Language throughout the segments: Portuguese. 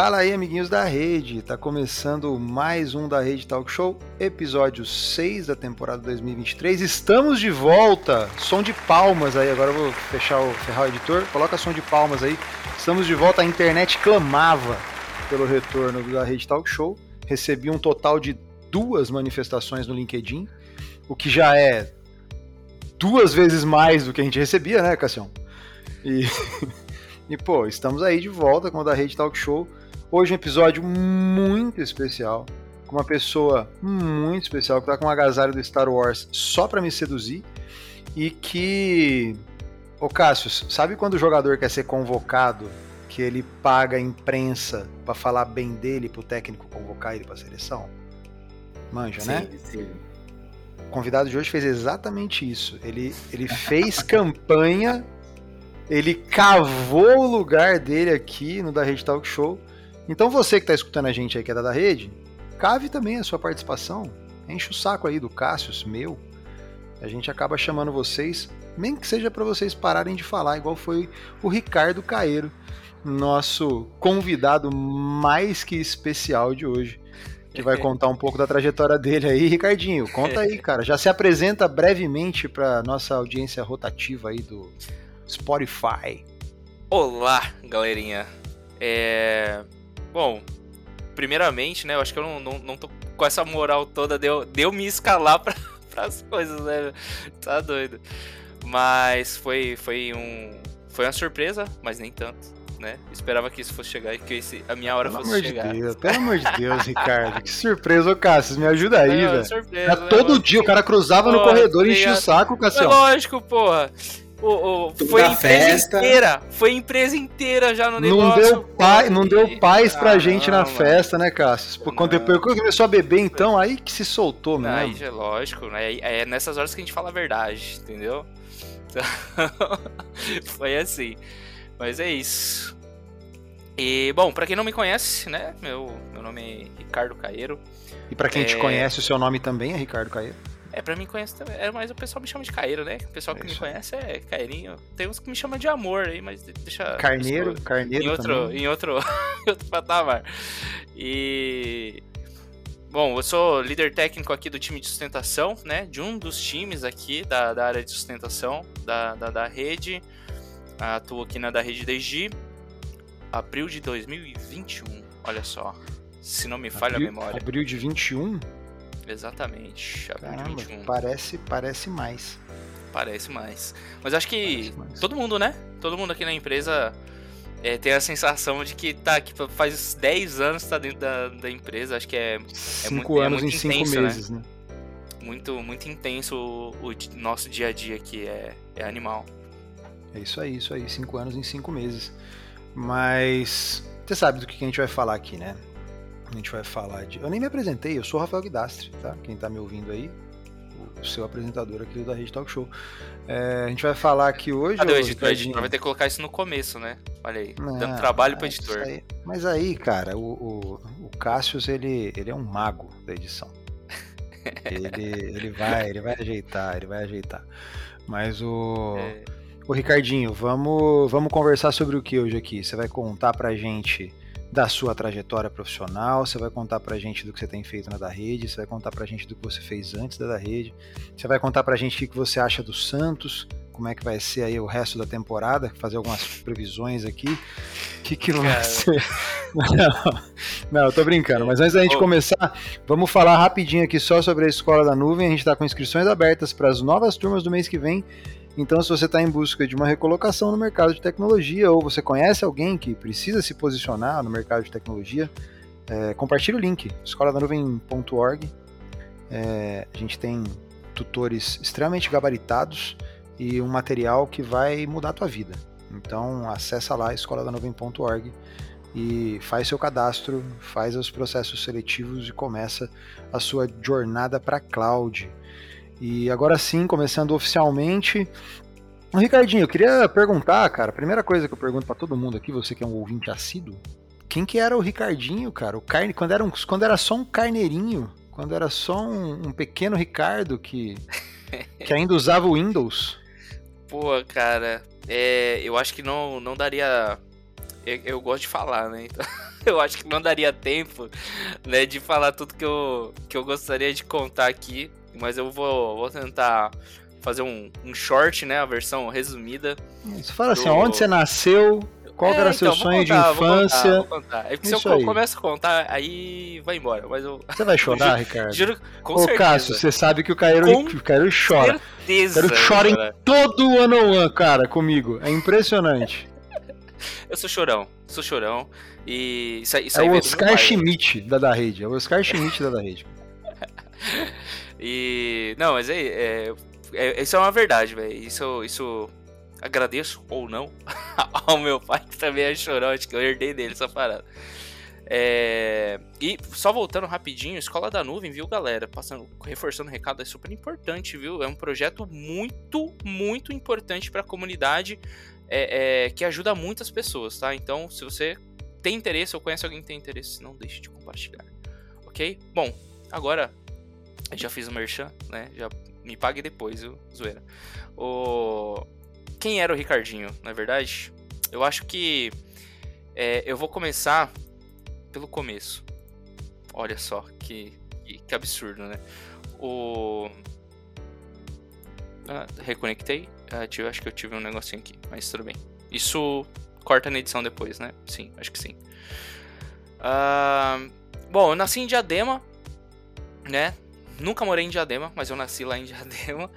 Fala aí, amiguinhos da rede. Tá começando mais um da Rede Talk Show, episódio 6 da temporada 2023. Estamos de volta. Som de palmas aí. Agora eu vou fechar o ferrar o editor. Coloca som de palmas aí. Estamos de volta. A internet clamava pelo retorno da Rede Talk Show. Recebi um total de duas manifestações no LinkedIn, o que já é duas vezes mais do que a gente recebia, né, Cassião? E, e pô, estamos aí de volta com o da Rede Talk Show. Hoje um episódio muito especial, com uma pessoa muito especial que tá com um agasalho do Star Wars só para me seduzir e que Ô Cássio, sabe quando o jogador quer ser convocado, que ele paga a imprensa para falar bem dele pro técnico convocar ele para seleção? Manja, sim, né? Sim. O convidado de hoje fez exatamente isso. Ele, ele fez campanha, ele cavou o lugar dele aqui no Da Rede Talk Show então você que está escutando a gente aí que é da rede, cave também a sua participação. Enche o saco aí do Cássio, meu. A gente acaba chamando vocês, nem que seja para vocês pararem de falar, igual foi o Ricardo Caeiro, nosso convidado mais que especial de hoje, que vai contar um pouco da trajetória dele aí. Ricardinho, conta aí, cara. Já se apresenta brevemente para nossa audiência rotativa aí do Spotify. Olá, galerinha. É... Bom, primeiramente, né? Eu acho que eu não, não, não tô com essa moral toda de eu, de eu me escalar para as coisas, né? Tá doido. Mas foi, foi um. Foi uma surpresa, mas nem tanto. Né? Esperava que isso fosse chegar e que esse, a minha hora pelo fosse chegar. De Deus, pelo amor de Deus, Ricardo. Que surpresa, ô Cassius. Me ajuda aí, velho. né? todo dia o cara cruzava no Porra, corredor e enchia o saco, É Cassião. lógico, porra. O, o, foi a festa. inteira. Foi empresa inteira já no Não negócio. deu, pai, não deu paz pra Ah, gente na não, mano. festa, né? Pô, Quando Não. depois começou a beber, então, aí que se soltou Não, Aí mesmo. já é lógico, né? É nessas horas que a gente fala a verdade, entendeu? Então, foi assim. Mas é isso. E, bom, pra quem não me conhece, né? Meu, meu nome é Ricardo Caeiro. E pra quem te É. conhece, o seu nome também é Ricardo Caeiro. É, pra mim conhece também. É, mas o pessoal me chama de Caeiro, né? O pessoal que É me conhece é Caeirinho. Tem uns que me chamam de amor aí, mas deixa. Carneiro, isso Carneiro em outro, também. em outro, em outro patamar. E bom, eu sou líder técnico aqui do time de sustentação, né? De um dos times aqui da, da área de sustentação da, da, da rede. Atuo aqui na da rede desde abril de 2021. Olha só. Se não me falha Abril, a memória. abril de 21? Exatamente. Abril Caramba, de 21. parece, parece mais. Parece mais. Mas acho que todo mundo, né? Todo mundo aqui na empresa é, tem a sensação de que tá aqui faz 10 anos que tá dentro da, da empresa. Acho que é Cinco muito- é anos muito em cinco intenso, né? meses, né? muito, muito intenso o, o nosso dia a dia aqui. É, é animal. É isso aí, isso aí. Cinco anos em cinco meses. Mas você sabe do que a gente vai falar aqui, né? A gente vai falar de. Eu nem me apresentei, eu sou o Rafael Guidastre, tá? Quem tá me ouvindo aí, o seu apresentador aqui da Rede Talk Show. É, a gente vai falar aqui hoje. Cadê o editor? O Ricardinho? editor vai ter que colocar isso no começo, né? Olha aí. Não, dando trabalho pro é editor. aí. Mas aí, cara, o, o, o Cassius, ele, ele é um mago da edição. Ele, ele vai, ele vai ajeitar, ele vai ajeitar. Mas o. É, Ô Ricardinho, vamos, vamos conversar sobre o que hoje aqui? Você vai contar pra gente da sua trajetória profissional, você vai contar pra gente do que você tem feito na da rede, você vai contar pra gente do que você fez antes da da rede, você vai contar pra gente o que você acha do Santos, como é que vai ser aí o resto da temporada, fazer algumas previsões aqui. O que, que vai ser? Não, não, eu tô brincando, mas antes da gente começar, vamos falar rapidinho aqui só sobre a Escola da Nuvem. A gente está com inscrições abertas para as novas turmas do mês que vem. Então, se você está em busca de uma recolocação no mercado de tecnologia ou você conhece alguém que precisa se posicionar no mercado de tecnologia, é, compartilhe o link, escoladanuvem.org. É, a gente tem tutores extremamente gabaritados e um material que vai mudar a tua vida. Então, acessa lá escoladanuvem.org e faz seu cadastro, faz os processos seletivos e começa a sua jornada para cloud. E agora sim, começando oficialmente. Ricardinho, eu queria perguntar, cara, a primeira coisa que eu pergunto para todo mundo aqui, você que é um ouvinte assíduo, quem que era o Ricardinho, cara? O carne, quando era, um, quando era só um carneirinho, quando era só um, um pequeno Ricardo que, que ainda usava o Windows. Pô, cara, é, eu acho que não, não daria. Eu, eu gosto de falar, né? Então, eu acho que não daria tempo, né, de falar tudo que eu, que eu gostaria de contar aqui. Mas eu vou, vou tentar fazer um, um short, né, a versão resumida. Você fala assim, do... onde você nasceu, qual é, era então, seu sonho contar, de infância? Vou contar, vou contar. É porque Isso se eu aí. começo a contar, aí vai embora. Mas eu... Você vai chorar, Ricardo? Juro, com Ô, certeza. Cássio, você sabe que o Cairo, com o Cairo chora. Certeza, o Cairo chora em todo o ano one, cara, comigo. É impressionante. eu sou chorão, sou chorão. E isso, isso é o Oscar Schmidt da da rede. É o Oscar Schmidt da da rede. e. Não, mas aí. É, é, isso é uma verdade, velho. Isso, isso agradeço ou não ao meu pai, que também é chorão, acho que eu herdei dele essa parada. É... E só voltando rapidinho, Escola da Nuvem, viu, galera? Passando, reforçando o recado, é super importante, viu? É um projeto muito, muito importante para a comunidade é, é, que ajuda muitas pessoas, tá? Então, se você tem interesse ou conhece alguém que tem interesse, não deixe de compartilhar, ok? Bom, agora já fiz o merchan, né? Já me pague depois, viu, zoeira. O quem era o Ricardinho, na é verdade? Eu acho que é, eu vou começar pelo começo. Olha só que, que, que absurdo, né? O. Ah, reconectei. Ah, tive, acho que eu tive um negocinho aqui, mas tudo bem. Isso corta na edição depois, né? Sim, acho que sim. Ah, bom, eu nasci em Diadema, né? Nunca morei em Diadema, mas eu nasci lá em Diadema.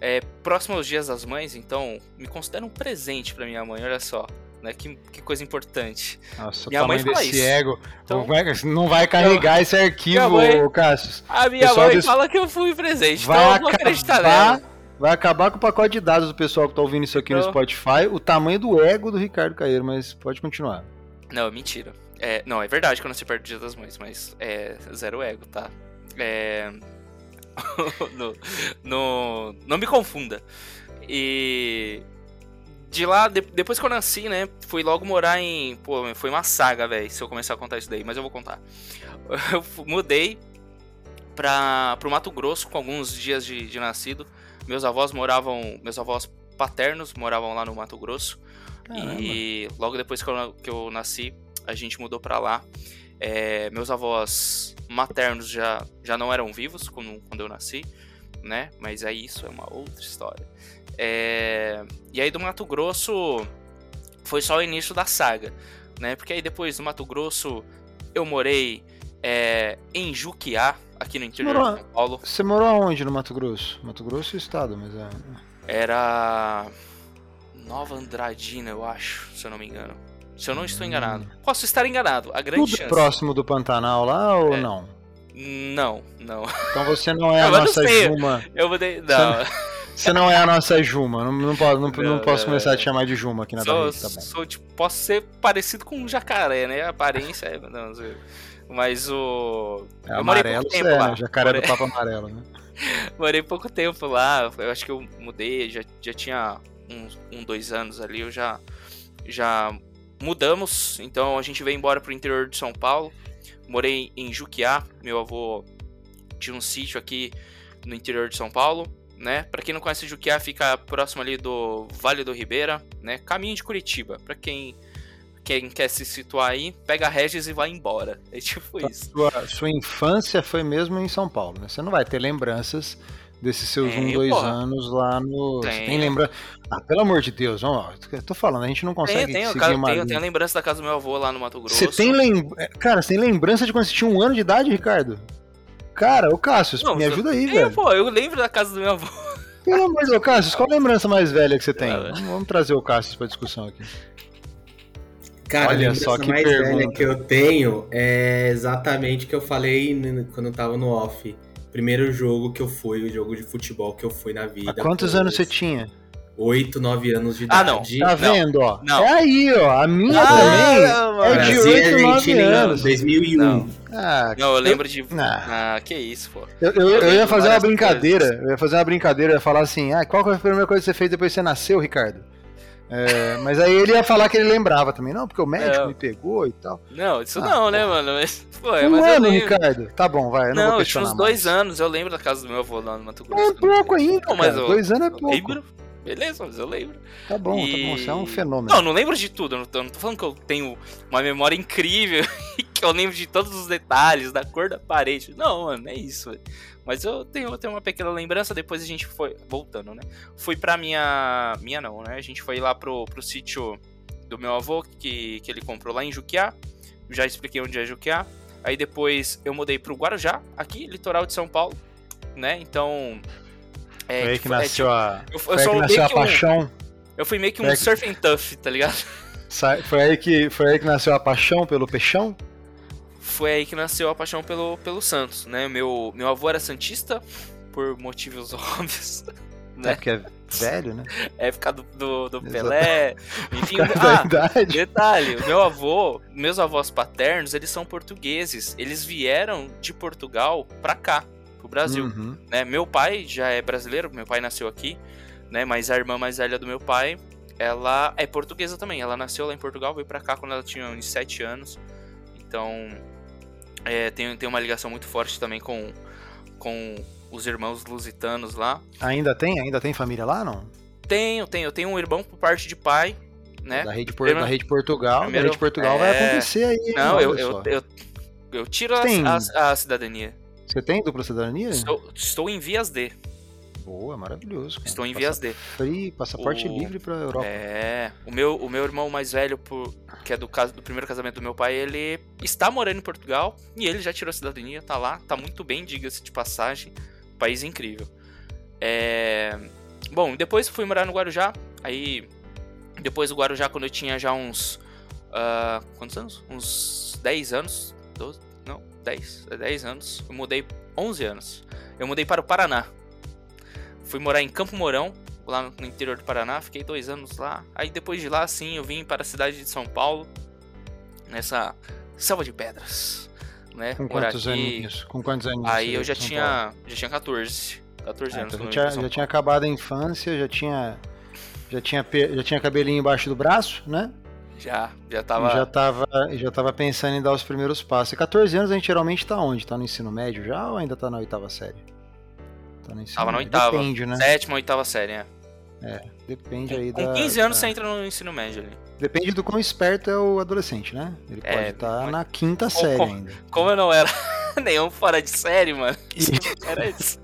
É, próximo aos dias das mães, então me considero um presente para minha mãe, olha só. Né? Que, que coisa importante. Nossa, minha mãe fala desse isso. ego. Então, não vai carregar eu, esse arquivo, mãe, Cassius. A minha mãe desse... fala que eu fui presente, vai então eu vou acreditar nela. Vai acabar com o pacote de dados do pessoal que tá ouvindo isso aqui no Spotify, o tamanho do ego do Ricardo Caeiro, mas pode continuar. Não, mentira. É, não, é verdade que eu nasci perto do Dia das Mães, mas é zero ego, tá? É, no, no, não me confunda. E de lá, de, depois que eu nasci, né, fui logo morar em. Pô, foi uma saga, velho, se eu começar a contar isso daí, mas eu vou contar. Eu mudei pra, pro Mato Grosso com alguns dias de, de nascido. Meus avós moravam. Meus avós paternos moravam lá no Mato Grosso. Caramba. E logo depois que eu, que eu nasci, a gente mudou pra lá. É, meus avós maternos já, já não eram vivos quando, quando eu nasci, né? Mas aí isso é uma outra história. É, e aí do Mato Grosso foi só o início da saga, né? Porque aí depois do Mato Grosso eu morei é, em Juquiá, aqui no interior morou, de São Paulo. Você morou aonde no Mato Grosso? Mato Grosso é estado, mas é. Era. Nova Andradina, eu acho, se eu não me engano. Se eu não estou enganado. Posso estar enganado. A grande Tudo chance. próximo do Pantanal lá ou é. não? Não, não. Então você não é a nossa Juma. Eu vou de... Não. Você não é a nossa Juma. Não, não, posso, não, não, não posso começar a te chamar de Juma aqui na sou, tá bom. Sou, tipo, posso ser parecido com um jacaré, né? A aparência é. Não, mas o. É eu amarelo, pouco tempo é, lá. Né? Jacaré morei... do Papo Amarelo, né? morei pouco tempo lá. Eu acho que eu mudei, já, já tinha uns um, dois anos ali. Eu já, já mudamos, então a gente veio embora pro interior de São Paulo. Morei em Juquiá, meu avô tinha um sítio aqui no interior de São Paulo, né? Para quem não conhece Juquiá, fica próximo ali do Vale do Ribeira, né? Caminho de Curitiba. Para quem quem quer se situar aí, pega a Regis e vai embora. É tipo então, isso. Sua, sua infância foi mesmo em São Paulo, né? Você não vai ter lembranças desses seus tem, um, dois porra. anos lá no. Tem. tem lembrança. Ah, pelo amor de Deus, ó, eu tô falando, a gente não consegue. Tem, tem, cara, tem, tem a lembrança da casa do meu avô lá no Mato Grosso. Você tem lembrança. É, cara, você tem lembrança de quando você tinha um ano de idade, Ricardo? Cara, ô Cássio, não, me ajuda aí, velho. Pô, eu lembro da casa do meu avô. Pelo amor de Deus, Cássio, qual a lembrança mais velha que você tem? Vamos, vamos trazer o Cássio pra discussão aqui. Cara, Olha a só que mais pergunta. velha que eu tenho é exatamente o que eu falei quando eu tava no off primeiro jogo que eu fui, o jogo de futebol que eu fui na vida. Há quantos anos você tinha? 8, 9 anos de idade. Ah, não. Tá vendo, ó? Não. É aí, ó. A minha ah, também não, é de 8, 9 anos. 2001. Não. Ah, não, eu lembro de. Ah, ah que isso, pô. Eu, eu, eu, eu ia fazer uma brincadeira. Coisas. Eu ia fazer uma brincadeira. Eu ia falar assim: ah, qual foi a primeira coisa que você fez depois que você nasceu, Ricardo? É, mas aí ele ia falar que ele lembrava também, não, porque o médico não. me pegou e tal. Não, isso ah, não, né, mano? Mas, pô, é, um mas ano, Ricardo. Tá bom, vai. Eu não, não eu tinha uns dois anos, eu lembro da casa do meu avô lá no Mato Grosso. É pouco ainda. Não, mas eu, dois anos é pouco. Lembro, Beleza, mas eu lembro. Tá bom, e... tá bom, você é um fenômeno. Não, não lembro de tudo, eu não tô, não tô falando que eu tenho uma memória incrível e que eu lembro de todos os detalhes, da cor da parede. Não, mano, é isso. Mas eu tenho, tenho uma pequena lembrança, depois a gente foi, voltando, né? Fui pra minha, minha não, né? A gente foi lá pro, pro sítio do meu avô, que, que ele comprou lá em Juquiá. Já expliquei onde é Juquiá. Aí depois eu mudei pro Guarujá, aqui, litoral de São Paulo, né? Então, é, foi aí que nasceu é, a. Eu, eu sou nasceu a paixão. Um, eu fui meio que um que... surf and tough, tá ligado? Foi aí, que, foi aí que nasceu a paixão pelo peixão? Foi aí que nasceu a paixão pelo, pelo Santos, né? Meu, meu avô era Santista, por motivos óbvios. Né? É porque é velho, né? Época do, do, do Pelé. Enfim, ah, detalhe, meu avô, meus avós paternos, eles são portugueses. Eles vieram de Portugal pra cá pro Brasil. Uhum. Né? Meu pai já é brasileiro, meu pai nasceu aqui, né? Mas a irmã mais velha do meu pai, ela é portuguesa também. Ela nasceu lá em Portugal, veio para cá quando ela tinha uns 7 anos. Então, é, tem, tem uma ligação muito forte também com, com os irmãos lusitanos lá. Ainda tem? Ainda tem família lá, não? Tenho, tenho. Eu tenho um irmão por parte de pai, né? Da Rede, por, da rede Portugal. Primeiro, da Rede Portugal é... vai acontecer aí. Não, eu, eu, eu, eu, tiro a, a, a cidadania. Você tem dupla cidadania? Estou, estou em vias D. Boa, maravilhoso. Cara. Estou em vias D. Free, passaporte o... livre para Europa. É, o meu, o meu irmão mais velho, por, que é do caso do primeiro casamento do meu pai, ele está morando em Portugal e ele já tirou a cidadania, tá lá, tá muito bem, diga-se de passagem. País incrível. É... Bom, depois fui morar no Guarujá. Aí, depois do Guarujá, quando eu tinha já uns. Uh, quantos anos? Uns 10 anos. 12, 10, 10 anos. Eu mudei 11 anos. Eu mudei para o Paraná. Fui morar em Campo Mourão, lá no interior do Paraná. Fiquei dois anos lá. Aí depois de lá, sim, eu vim para a cidade de São Paulo. Nessa selva de pedras. Né? Com quantos anos? Com quantos anos? Aí eu já tinha, já tinha 14. 14 ah, anos. Então já, já tinha acabado a infância, já tinha, já tinha, já tinha cabelinho embaixo do braço, né? Já, já tava... Já tava, já tava pensando em dar os primeiros passos. E 14 anos a gente geralmente tá onde? Tá no ensino médio já ou ainda tá na oitava série? Tá ensino tava na oitava. Depende, né? Sétima, oitava série, é. É, depende aí Com da... 15 anos da... você entra no ensino médio ali. Depende do quão esperto é o adolescente, né? Ele é, pode estar tá na quinta série como, ainda. Como eu não era nenhum fora de série, mano. era isso.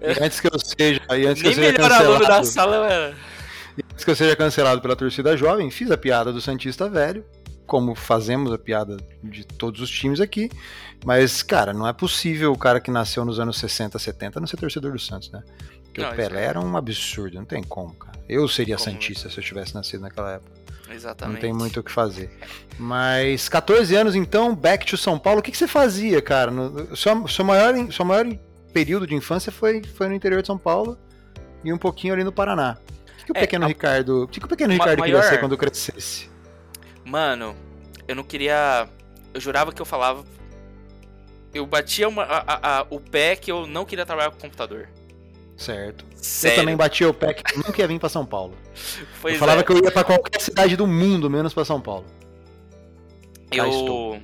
E antes que eu seja... E antes Nem que eu seja melhor aluno da sala eu era. E antes que eu seja cancelado pela torcida jovem, fiz a piada do Santista Velho como fazemos a piada de todos os times aqui. Mas, cara, não é possível o cara que nasceu nos anos 60, 70 não ser torcedor do Santos, né? Porque não, o Pelé é... era um absurdo, não tem como, cara. Eu seria como... Santista se eu tivesse nascido naquela época. Exatamente. Não tem muito o que fazer. Mas 14 anos então, back to São Paulo, o que, que você fazia, cara? No, seu, seu, maior, seu maior período de infância foi, foi no interior de São Paulo e um pouquinho ali no Paraná. O que, que o é, pequeno a... Ricardo. O que, que o pequeno Ricardo maior... queria ser quando crescesse? Mano, eu não queria. Eu jurava que eu falava. Eu batia uma, a, a, o pé que eu não queria trabalhar com computador. Certo. Sério? Eu também batia o pé que eu nunca ia vir pra São Paulo. Pois eu falava é. que eu ia pra qualquer cidade do mundo, menos pra São Paulo. Eu.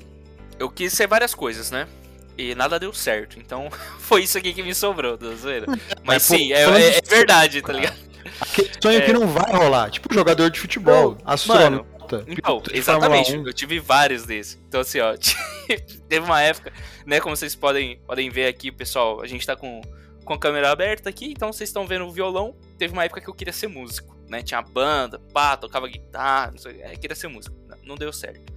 Eu quis ser várias coisas, né? E nada deu certo. Então foi isso aqui que me sobrou, tá zoeira. Mas é, sim, é, é, é, verdade, tá ligado? Aquele sonho é... que não vai rolar. Tipo jogador de futebol, astrônomo. Então, exatamente. Eu tive vários desses. Então, assim, ó, teve uma época, né? Como vocês podem, podem ver aqui, pessoal, a gente tá com, com a câmera aberta aqui, então vocês estão vendo o violão. Teve uma época que eu queria ser músico, né? Tinha banda, pá, tocava guitarra, não sei, é, queria ser músico. Não deu certo.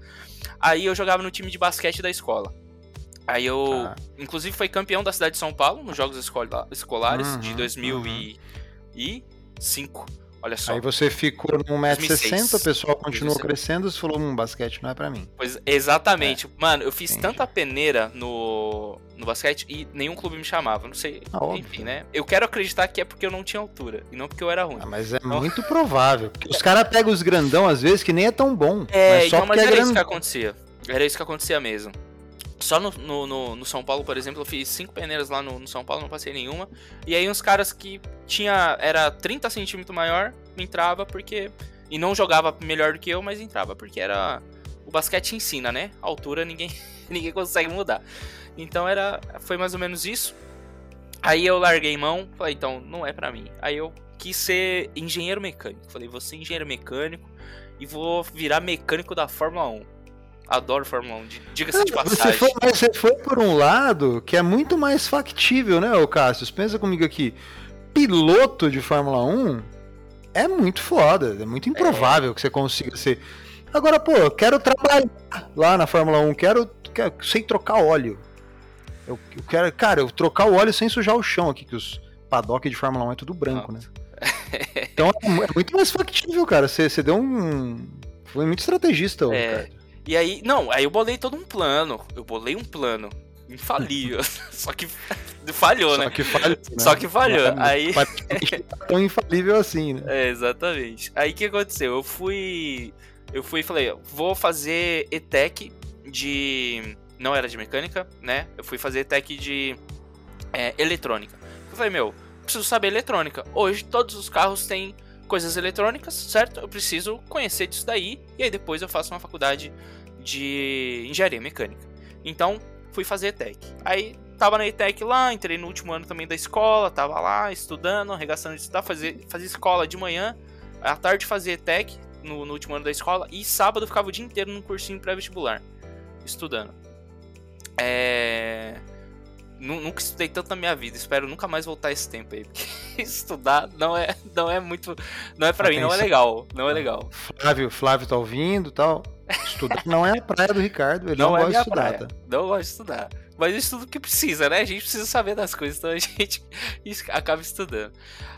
Aí eu jogava no time de basquete da escola. Aí eu, ah. inclusive, foi campeão da cidade de São Paulo nos Jogos Escolares uhum, de 2005. Uhum. Olha só. Aí você ficou no 1,60m, o pessoal continuou crescendo, você falou, hum, basquete não é para mim. Pois, exatamente. É. Mano, eu fiz Entendi. tanta peneira no, no basquete e nenhum clube me chamava. Não sei. Ah, enfim, né? Eu quero acreditar que é porque eu não tinha altura e não porque eu era ruim. Ah, mas é então... muito provável. Os caras pegam os grandão, às vezes, que nem é tão bom. É, mas só então, mas é era isso que acontecia. Era isso que acontecia mesmo. Só no, no, no, no, São Paulo, por exemplo, eu fiz cinco peneiras lá no, São Paulo, não passei nenhuma. E aí uns caras que tinha era 30 centímetros maior, entrava porque. E não jogava melhor do que eu, mas entrava, porque era. O basquete ensina, né? A altura ninguém, ninguém consegue mudar. Então era. Foi mais ou menos isso. Aí eu larguei mão, falei, então, não é pra mim. Aí eu quis ser engenheiro mecânico. Falei, vou ser engenheiro mecânico e vou virar mecânico da Fórmula 1. Adoro Fórmula 1, diga-se de passagem. Você foi, você foi por um lado que é muito mais factível, né, o Cássio? Pensa comigo aqui. Piloto de Fórmula 1 é muito foda, é muito improvável é. que você consiga ser. Agora, pô, eu quero trabalhar lá na Fórmula 1, quero, quero sem trocar óleo. Eu, eu, quero, cara, eu trocar o óleo sem sujar o chão aqui, que os paddock de Fórmula 1 é tudo branco, né? Então é, é muito mais factível, cara. Você, você deu um. Foi muito estrategista, é. Ricardo. E aí, não, aí eu bolei todo um plano. Eu bolei um plano infalível. Só que falhou, Só né? Que falhou, né? Só que falhou. Não, aí tão infalível assim, né? É, exatamente. Aí o que aconteceu? Eu fui eu fui e falei, vou fazer ETEC de não era de mecânica, né? Eu fui fazer ETEC de é, eletrônica. Eu falei, meu, preciso saber eletrônica. Hoje todos os carros têm coisas eletrônicas, certo? Eu preciso conhecer disso daí e aí depois eu faço uma faculdade de engenharia mecânica. Então, fui fazer ETEC. Aí tava na ETEC lá, entrei no último ano também da escola, tava lá estudando, arregaçando de estudar, fazer, fazer escola de manhã, à tarde fazia ETEC no, no último ano da escola e sábado ficava o dia inteiro num cursinho pré-vestibular, estudando. É nunca estudei tanto na minha vida. Espero nunca mais voltar esse tempo aí. Porque estudar não é, não é muito. Não é pra Atenção. mim, não é legal. Não é legal. Flávio, Flávio tá ouvindo tal. Estudar não é a praia do Ricardo. Ele não, não é gosta de estudar, praia. tá? Não gosta de estudar. Mas estudo o que precisa, né? A gente precisa saber das coisas, então a gente acaba estudando.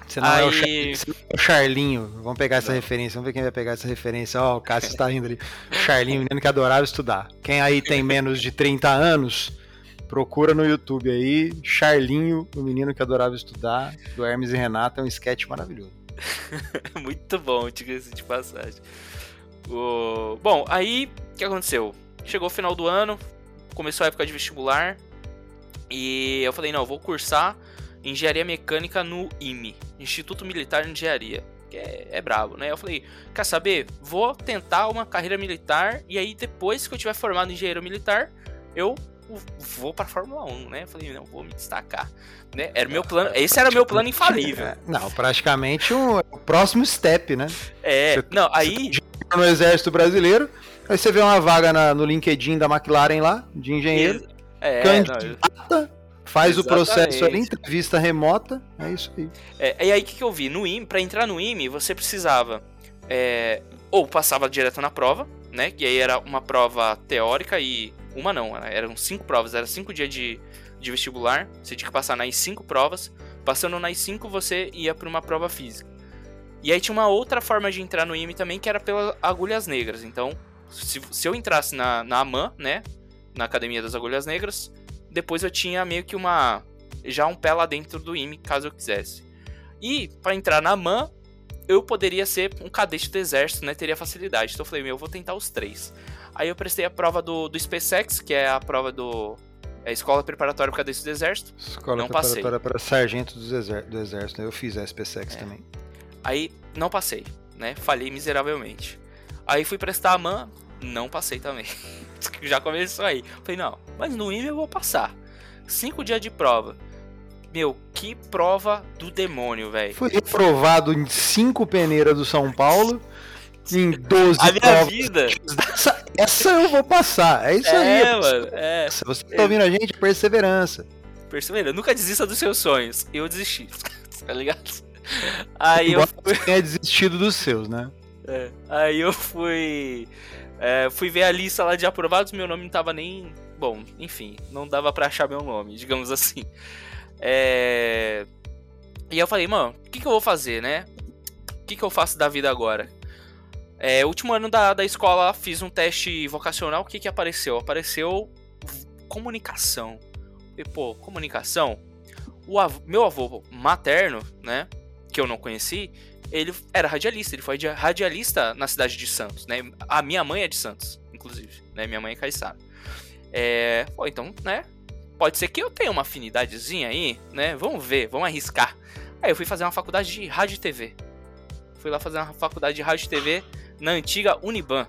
Você não, Aí... é, o Char... Você não é o Charlinho. Vamos pegar essa não. referência. Vamos ver quem vai pegar essa referência. Ó, oh, o Cássio está rindo ali. Charlinho, menino que adorava estudar. Quem aí tem menos de 30 anos Procura no YouTube aí, Charlinho, o menino que adorava estudar, do Hermes e Renato, é um sketch maravilhoso. Muito bom, diga-se de passagem. O... Bom, aí o que aconteceu? Chegou o final do ano, começou a época de vestibular, e eu falei, não, vou cursar Engenharia Mecânica no IME, Instituto Militar de Engenharia. Que é, é brabo, né? Eu falei, quer saber? Vou tentar uma carreira militar e aí depois que eu tiver formado engenheiro militar, eu vou para Fórmula 1, né? Falei, não, vou me destacar. Né? Era o meu plano, esse era o meu plano infalível. É, não, praticamente o, o próximo step, né? É, você, não, aí no exército brasileiro, aí você vê uma vaga na, no LinkedIn da McLaren lá, de engenheiro, é, candidata, faz Exatamente. o processo ali, entrevista remota, é isso aí. É, e aí o que, que eu vi? No IME, para entrar no IME, você precisava é, ou passava direto na prova, né? Que aí era uma prova teórica e uma não, eram cinco provas, era cinco dias de, de vestibular, você tinha que passar nas cinco provas. Passando nas cinco, você ia para uma prova física. E aí tinha uma outra forma de entrar no IME também, que era pelas agulhas negras. Então, se, se eu entrasse na, na AMAN, né, na Academia das Agulhas Negras, depois eu tinha meio que uma já um pé lá dentro do IME, caso eu quisesse. E para entrar na AMAN, eu poderia ser um cadete do exército, né? Teria facilidade. Então eu falei, meu, eu vou tentar os três. Aí eu prestei a prova do, do SpaceX, que é a prova do. É a Escola Preparatória para Cadete do Exército. Escola não Preparatória passei. para Sargento do, exer do Exército. Eu fiz a SpaceX é. também. Aí não passei, né? Falhei miseravelmente. Aí fui prestar a MAN, não passei também. Já começou aí. Falei, não, mas no IME eu vou passar. Cinco dias de prova. Meu, que prova do demônio, velho. Fui reprovado em cinco peneiras do São Paulo em 12 A minha provas. vida. Essa, eu vou passar. É isso é, aí. É, mano. É. Se você tá ouvindo a gente, perseverança. Perseverança. Nunca desista dos seus sonhos. Eu desisti. tá ligado? Aí Embora eu fui. tenha desistido dos seus, né? É. Aí eu fui. É, fui ver a lista lá de aprovados, meu nome não tava nem. Bom, enfim, não dava para achar meu nome, digamos assim. É... E eu falei, mano, o que, que eu vou fazer, né? O que, que eu faço da vida agora? É, último ano da, da escola, fiz um teste vocacional. O que, que apareceu? Apareceu comunicação. E, pô, comunicação. O avô, meu avô materno, né? Que eu não conheci, ele era radialista. Ele foi radialista na cidade de Santos, né? A minha mãe é de Santos, inclusive, né? Minha mãe é caiçara. É, pô, então, né? Pode ser que eu tenha uma afinidadezinha aí, né? Vamos ver, vamos arriscar. Aí eu fui fazer uma faculdade de rádio e TV. Fui lá fazer uma faculdade de rádio e TV na antiga Uniban.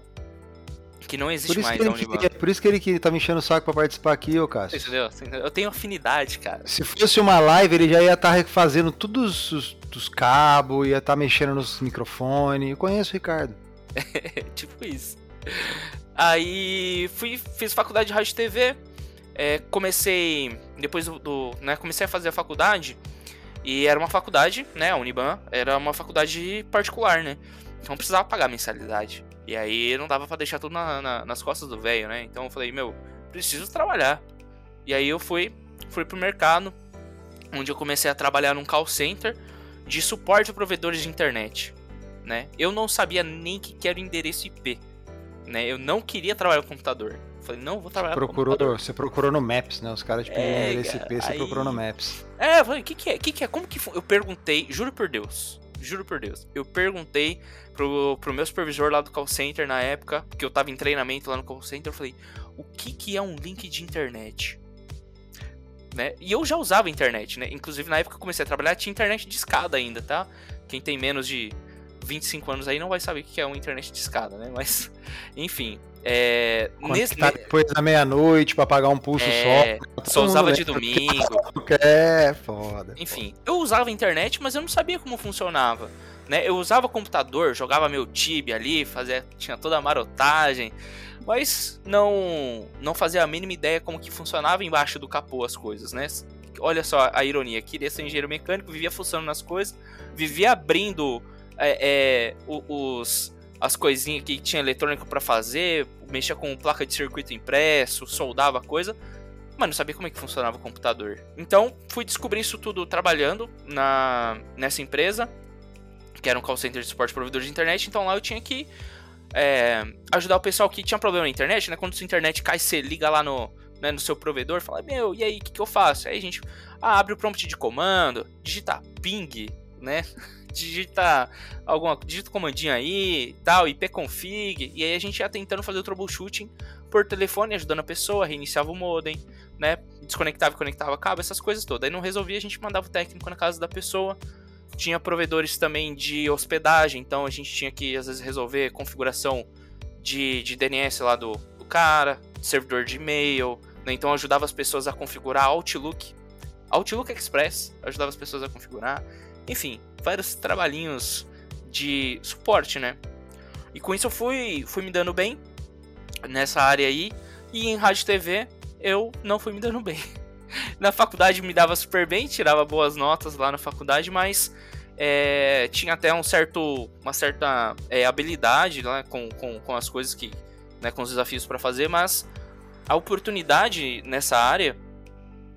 Que não existe mais a Uniban. Que, por isso que ele que tá me enchendo o saco pra participar aqui, ô Cássio. Entendeu? Eu tenho afinidade, cara. Se fosse uma live, ele já ia estar tá refazendo todos os, os cabos, ia estar tá mexendo nos microfones. Eu conheço o Ricardo. tipo isso. Aí fui, fiz faculdade de rádio e TV. É, comecei. Depois do, do. né, comecei a fazer a faculdade. E era uma faculdade, né? A Uniban era uma faculdade particular, né? Então precisava pagar mensalidade. E aí não dava para deixar tudo na, na, nas costas do velho, né? Então eu falei, meu, preciso trabalhar. E aí eu fui, fui pro mercado, onde eu comecei a trabalhar num call center de suporte a provedores de internet, né? Eu não sabia nem que era o endereço IP, né? Eu não queria trabalhar com computador. Falei, não, vou trabalhar procurou, com computador. Você procurou no Maps, né? Os caras te pediram é, endereço IP, você aí... procurou no Maps. É, eu falei, o que que é? que que é? Como que Eu perguntei, juro por Deus, juro por Deus. Eu perguntei pro, pro meu supervisor lá do call center na época, que eu tava em treinamento lá no call center, eu falei, o que que é um link de internet? Né? E eu já usava internet, né? Inclusive na época que eu comecei a trabalhar tinha internet de escada ainda, tá? Quem tem menos de 25 anos aí não vai saber o que é uma internet de escada, né? Mas, enfim. É, nesse, tá depois da meia-noite pra pagar um pulso é, só. Só usava de domingo. É, foda. Enfim, eu usava a internet, mas eu não sabia como funcionava. Né? Eu usava computador, jogava meu Tibia ali, fazia, tinha toda a marotagem, mas não não fazia a mínima ideia como que funcionava embaixo do capô as coisas, né? Olha só a ironia, queria ser engenheiro mecânico, vivia funcionando nas coisas, vivia abrindo é, é, os, as coisinhas que tinha eletrônico para fazer, mexia com placa de circuito impresso, soldava coisa, mas não sabia como é que funcionava o computador. Então, fui descobrir isso tudo trabalhando na, nessa empresa, que era um call center de suporte provedor de internet, então lá eu tinha que é, ajudar o pessoal que tinha problema na internet, né? Quando sua internet cai, você liga lá no, né, no seu provedor, fala, meu, e aí, o que, que eu faço? Aí a gente ah, abre o prompt de comando, digita ping, né? digita alguma, digita o comandinho aí, tal, ipconfig, e aí a gente ia tentando fazer o troubleshooting por telefone, ajudando a pessoa, reiniciava o modem, né? Desconectava e conectava cabo, essas coisas todas. Aí não resolvia, a gente mandava o técnico na casa da pessoa. Tinha provedores também de hospedagem, então a gente tinha que às vezes resolver configuração de, de DNS lá do, do cara, servidor de e-mail, né? Então ajudava as pessoas a configurar Outlook, Outlook Express, ajudava as pessoas a configurar. Enfim, vários trabalhinhos de suporte, né? E com isso eu fui, fui me dando bem nessa área aí. E em rádio e TV eu não fui me dando bem. na faculdade me dava super bem, tirava boas notas lá na faculdade, mas é, tinha até um certo, uma certa é, habilidade né, com, com, com as coisas que. Né, com os desafios para fazer, mas a oportunidade nessa área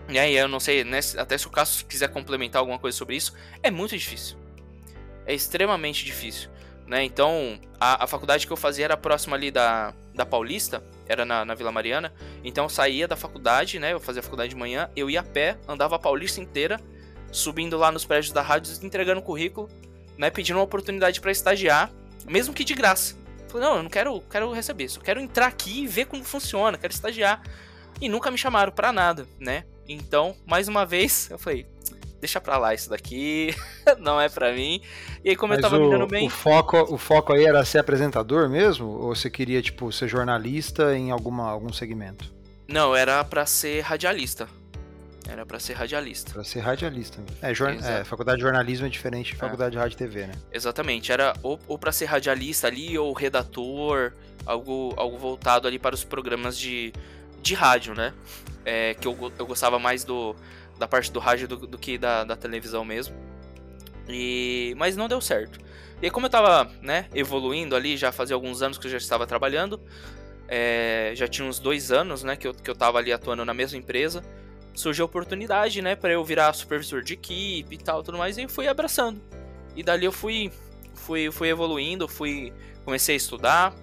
e aí, eu não sei, né, até se o Cássio quiser complementar alguma coisa sobre isso, é muito difícil. É extremamente difícil. Né? Então, a, a faculdade que eu fazia era próxima ali da, da Paulista, era na, na Vila Mariana. Então, eu saía da faculdade, né? Eu fazia a faculdade de manhã, eu ia a pé, andava a Paulista inteira, subindo lá nos prédios da rádio, entregando currículo, né? Pedindo uma oportunidade para estagiar, mesmo que de graça. Falei, não, eu não quero, quero receber, só quero entrar aqui e ver como funciona, quero estagiar. E nunca me chamaram para nada, né? Então, mais uma vez, eu falei, deixa pra lá isso daqui, não é pra mim. E aí, como Mas eu tava o, me dando bem. O foco, o foco aí era ser apresentador mesmo? Ou você queria, tipo, ser jornalista em alguma, algum segmento? Não, era pra ser radialista. Era pra ser radialista. Pra ser radialista. É, jor... é faculdade de jornalismo é diferente de é. faculdade é. de rádio e TV, né? Exatamente. Era ou, ou pra ser radialista ali, ou redator, algo, algo voltado ali para os programas de, de rádio, né? É, que eu, eu gostava mais do, da parte do rádio do, do que da, da televisão mesmo. E, mas não deu certo. E aí, como eu tava né, evoluindo ali, já fazia alguns anos que eu já estava trabalhando, é, já tinha uns dois anos né, que, eu, que eu tava ali atuando na mesma empresa, surgiu a oportunidade né, para eu virar supervisor de equipe e tal, tudo mais, e fui abraçando. E dali eu fui, fui, fui evoluindo, fui comecei a estudar,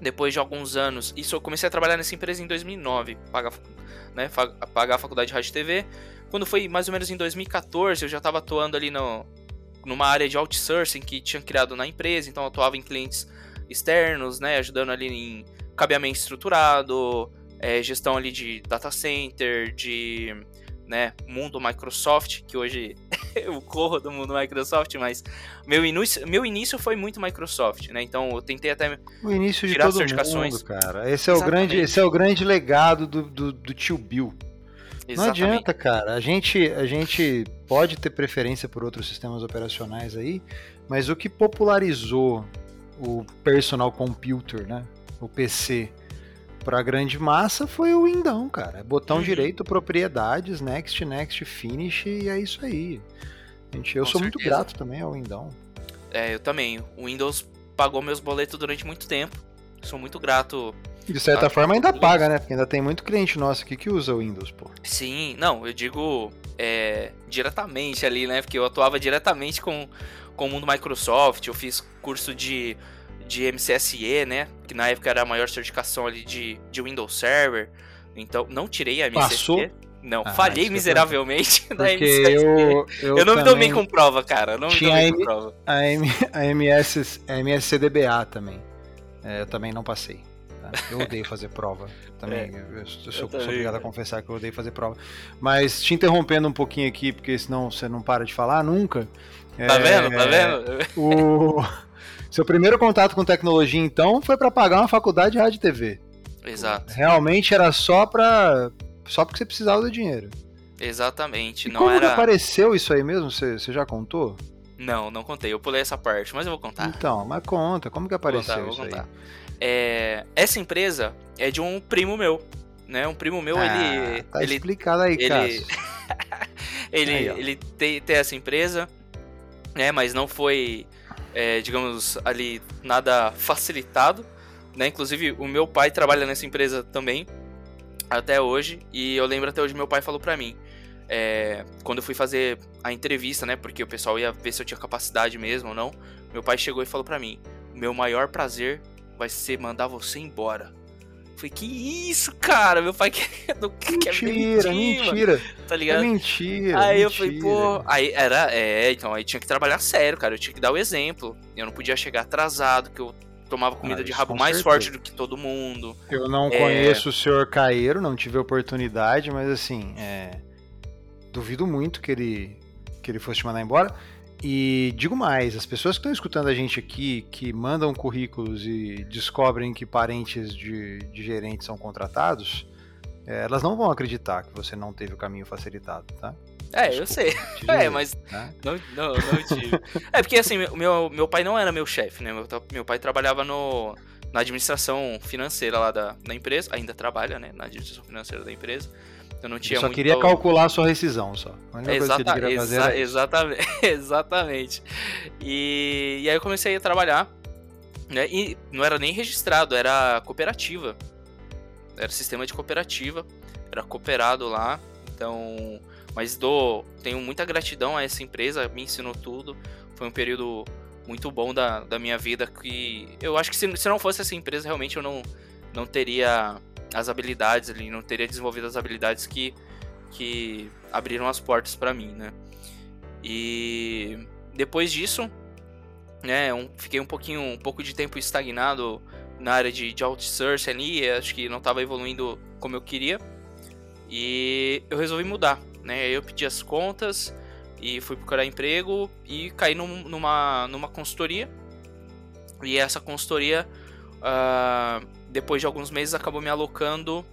depois de alguns anos. Isso eu comecei a trabalhar nessa empresa em 2009, pagar, né, pagar a faculdade de rádio e TV. Quando foi mais ou menos em 2014, eu já estava atuando ali no, numa área de outsourcing que tinha criado na empresa, então eu atuava em clientes externos, né, ajudando ali em cabeamento estruturado, é, gestão ali de data center, de né, mundo Microsoft, que hoje eu corro do mundo Microsoft, mas meu início, meu início foi muito Microsoft, né? Então eu tentei até o início de todo certificações. mundo, cara. Esse é o grande, esse é o grande legado do, do, do tio Bill. Exatamente. Não adianta, cara. A gente, a gente pode ter preferência por outros sistemas operacionais aí, mas o que popularizou o personal computer, né? O PC para a grande massa foi o Windão, cara. Botão uhum. direito, propriedades, next, next, finish e é isso aí. Gente, eu Com sou certeza. muito grato também ao Windão. É, eu também. O Windows pagou meus boletos durante muito tempo. Sou muito grato. De certa forma ainda paga, né? Porque ainda tem muito cliente nosso aqui que usa o Windows, pô. Sim, não, eu digo é, diretamente ali, né? Porque eu atuava diretamente com, com o mundo Microsoft, eu fiz curso de de MCSE, né? Que na época era a maior certificação ali de, de Windows Server. Então, não tirei a MCSE. Passou? Não, ah, falhei miseravelmente na MCSE. Eu, eu, eu não me dou bem com prova, cara. Não Tinha me dou bem com prova. A, M, a, MS, a MSCDBA também. É, eu também não passei. Tá? Eu odeio fazer prova. Também, é, eu, eu, sou, sou obrigado a confessar que eu odeio fazer prova. Mas te interrompendo um pouquinho aqui, porque senão você não para de falar nunca. Tá é, vendo? Tá vendo? O. Seu primeiro contato com tecnologia, então, foi para pagar uma faculdade de rádio e TV. Exato. Realmente era só para só porque você precisava do dinheiro. Exatamente. E não como era... apareceu isso aí mesmo? Você, você já contou? Não, não contei. Eu pulei essa parte, mas eu vou contar. Então, mas conta. Como que apareceu vou contar, vou isso contar. aí? É, essa empresa é de um primo meu, né? Um primo meu, ah, ele... Tá ele, explicado aí, ele... ele, aí, ele tem, tem essa empresa, né? Mas não foi é, digamos, ali nada facilitado, né? Inclusive, o meu pai trabalha nessa empresa também, até hoje, e eu lembro até hoje meu pai falou pra mim, é, quando eu fui fazer a entrevista, né? Porque o pessoal ia ver se eu tinha capacidade mesmo ou não. Meu pai chegou e falou pra mim: Meu maior prazer vai ser mandar você embora. Falei, que isso, cara? Meu pai quer, não mentira, quer mentira, mentira. Tá ligado? É mentira. Aí mentira. eu falei, pô. Aí era, é, então aí tinha que trabalhar sério, cara. Eu tinha que dar o exemplo. Eu não podia chegar atrasado, que eu tomava comida ah, de rabo mais certeza. forte do que todo mundo. Eu não é... conheço o senhor Caeiro, não tive oportunidade, mas assim, é... duvido muito que ele, que ele fosse te mandar embora. E digo mais, as pessoas que estão escutando a gente aqui, que mandam currículos e descobrem que parentes de, de gerentes são contratados, é, elas não vão acreditar que você não teve o caminho facilitado, tá? É, Desculpa, eu sei. É, mas né? não, não, não tive. é porque assim, meu, meu pai não era meu chefe, né? Meu, meu pai trabalhava no, na administração financeira lá da, da empresa, ainda trabalha, né? Na administração financeira da empresa. Eu não tinha só muito... queria calcular a sua rescisão, só. Exata, exa exatamente, exatamente. E, e aí eu comecei a trabalhar, né? E não era nem registrado, era cooperativa. Era sistema de cooperativa, era cooperado lá. Então, mas dou, tenho muita gratidão a essa empresa, me ensinou tudo. Foi um período muito bom da, da minha vida que eu acho que se, se não fosse essa empresa realmente eu não não teria as habilidades ali, não teria desenvolvido as habilidades que, que abriram as portas para mim, né? E depois disso, né, fiquei um pouquinho, um pouco de tempo estagnado na área de, de outsourcing ali, acho que não estava evoluindo como eu queria. E eu resolvi mudar, né? Eu pedi as contas e fui procurar emprego e caí num, numa, numa consultoria. E essa consultoria uh, depois de alguns meses acabou me alocando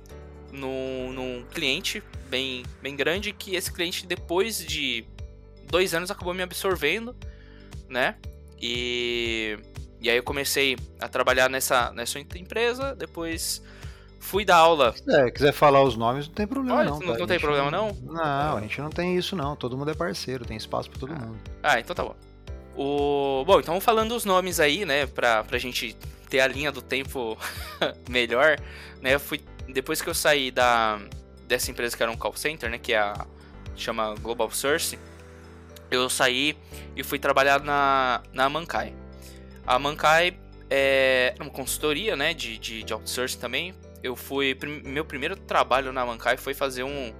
no, num cliente bem, bem grande que esse cliente depois de dois anos acabou me absorvendo, né? E, e aí eu comecei a trabalhar nessa, nessa empresa, depois fui dar aula. É, quiser falar os nomes, não tem problema Olha, não. Não, tá? não tem problema não? Não, a gente não tem isso não. Todo mundo é parceiro, tem espaço para todo ah. mundo. Ah, então tá bom. O... Bom, então falando os nomes aí, né, pra, pra gente ter a linha do tempo melhor, né? Eu fui depois que eu saí da dessa empresa que era um call center, né, que é a chama Global Source, eu saí e fui trabalhar na na Mankai. A Mankai é uma consultoria, né, de, de, de outsourcing também. Eu fui meu primeiro trabalho na Mankai foi fazer um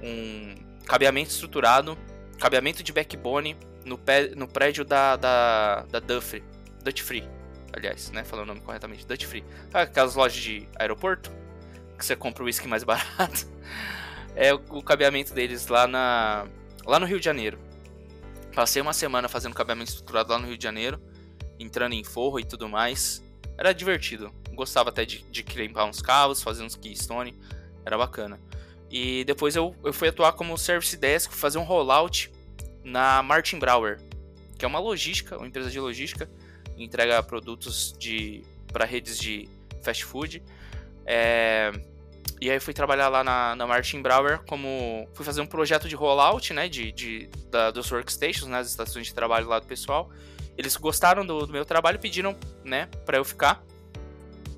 um cabeamento estruturado, cabeamento de backbone no, pé, no prédio da, da, da Dutch Free aliás, né? Falando o nome corretamente, Dutch Free. Aquelas lojas de aeroporto que você compra o uísque mais barato. É o, cabeamento deles lá na lá no Rio de Janeiro. Passei uma semana fazendo cabeamento estruturado lá no Rio de Janeiro, entrando em forro e tudo mais. Era divertido. Gostava até de, de limpar uns cabos, fazer uns keystone. Era bacana. E depois eu, eu fui atuar como service desk, fazer um rollout na Martin Brower, que é uma logística, uma empresa de logística, entrega produtos de para redes de fast food. É, e aí fui trabalhar lá na, na Martin Brower como. Fui fazer um projeto de rollout, né? De, de, da, dos workstations, né? Das estações de trabalho lá do pessoal. Eles gostaram do, do meu trabalho e pediram, né, pra eu ficar,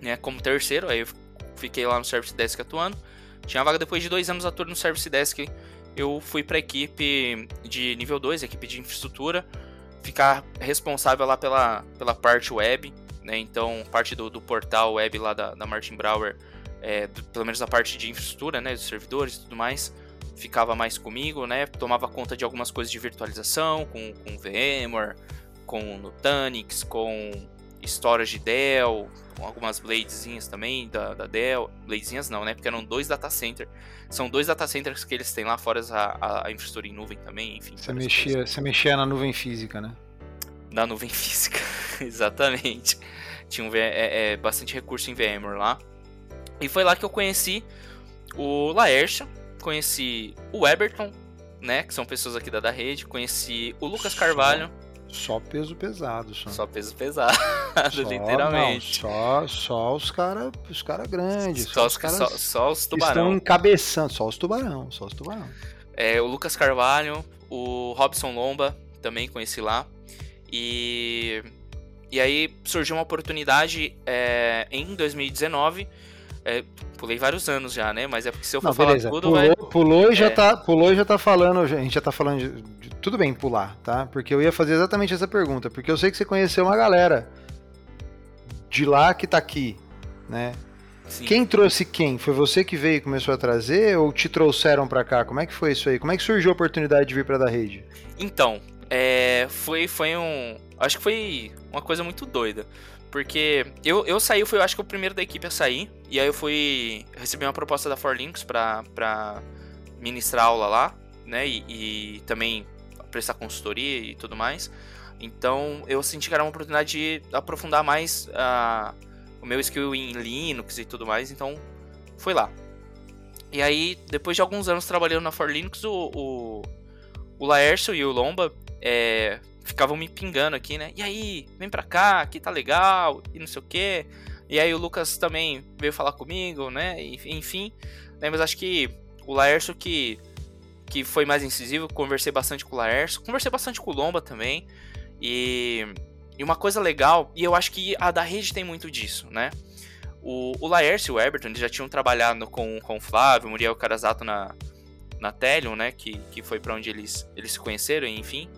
né, como terceiro. Aí eu fiquei lá no Service Desk atuando. Tinha vaga depois de dois anos atuando no Service Desk. Eu fui pra equipe de nível 2, equipe de infraestrutura, ficar responsável lá pela, pela parte web, né? Então, parte do, do portal web lá da, da Martin Brower é, do, pelo menos a parte de infraestrutura, né, dos servidores e tudo mais, ficava mais comigo, né, tomava conta de algumas coisas de virtualização, com, com VMware, com Nutanix, com storage Dell, com algumas bladezinhas também da, da Dell, bladezinhas não, né, porque eram dois data centers, são dois data centers que eles têm lá, fora a, a infraestrutura em nuvem também, enfim. Você mexia, você mexia na nuvem física, né? Na nuvem física, exatamente. Tinha um, é, é, bastante recurso em VMware lá. E foi lá que eu conheci o Laércio, conheci o Eberton, né, que são pessoas aqui da, da rede, conheci o Lucas Carvalho. Só peso pesado, só. Só peso pesado, só, literalmente. Não, só, só os caras os cara grandes. Só, só os, caras só, só os tubarão. Estão encabeçando, só os tubarão, só os tubarão. É, o Lucas Carvalho, o Robson Lomba, também conheci lá. E, e aí surgiu uma oportunidade é, em 2019 é, pulei vários anos já, né? Mas é porque se eu for não, falar beleza. tudo, pulou, vai... pulou e já é... tá, pulou e já tá falando, a gente já tá falando de, de, tudo bem pular, tá? Porque eu ia fazer exatamente essa pergunta, porque eu sei que você conheceu uma galera de lá que tá aqui, né? Sim. Quem trouxe quem? Foi você que veio e começou a trazer ou te trouxeram para cá? Como é que foi isso aí? Como é que surgiu a oportunidade de vir para da rede? Então, é, foi foi um, acho que foi uma coisa muito doida. Porque eu, eu saí, fui, eu acho que o primeiro da equipe a sair. E aí eu fui. Recebi uma proposta da Forlinks pra, pra ministrar aula lá, né? E, e também prestar consultoria e tudo mais. Então eu senti que era uma oportunidade de aprofundar mais uh, o meu skill em Linux e tudo mais. Então fui lá. E aí, depois de alguns anos trabalhando na Forlinux, o, o, o Laércio e o Lomba é, ficavam me pingando aqui, né? E aí, vem pra cá, aqui tá legal, e não sei o quê. E aí o Lucas também veio falar comigo, né? Enfim, né? mas acho que o Laércio que, que foi mais incisivo, conversei bastante com o Laércio, conversei bastante com o Lomba também. E, e uma coisa legal, e eu acho que a da rede tem muito disso, né? O, o Laércio e o Everton eles já tinham trabalhado com, com o Flávio, Muriel Carazato na, na Telion, né? Que, que foi para onde eles, eles se conheceram, enfim.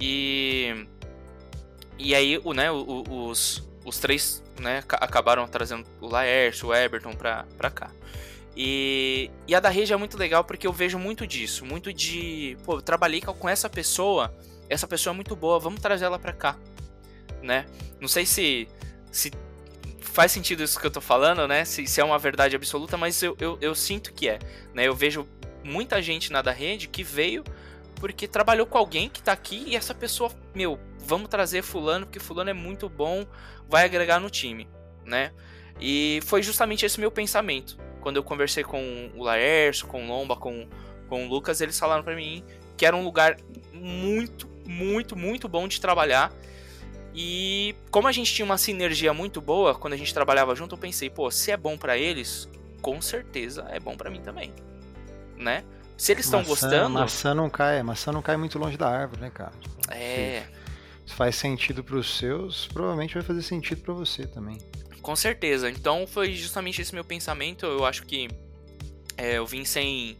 E e aí, o, né, os, os três né, acabaram trazendo o Laércio, o Everton pra, pra cá. E, e a da rede é muito legal porque eu vejo muito disso, muito de, pô, eu trabalhei com essa pessoa, essa pessoa é muito boa, vamos trazer ela pra cá, né? Não sei se, se faz sentido isso que eu tô falando, né? Se, se é uma verdade absoluta, mas eu, eu, eu sinto que é, né? Eu vejo muita gente na da rede que veio porque trabalhou com alguém que tá aqui e essa pessoa, meu, vamos trazer fulano, porque fulano é muito bom, vai agregar no time, né? E foi justamente esse meu pensamento. Quando eu conversei com o Laércio, com o Lomba, com, com o Lucas, eles falaram para mim que era um lugar muito, muito, muito bom de trabalhar. E como a gente tinha uma sinergia muito boa quando a gente trabalhava junto, eu pensei, pô, se é bom para eles, com certeza é bom para mim também, né? Se eles estão gostando. Maçã não cai, maçã não cai muito longe da árvore, né, cara? É. Se faz sentido para os seus, provavelmente vai fazer sentido para você também. Com certeza. Então foi justamente esse meu pensamento. Eu acho que é, eu vim sem,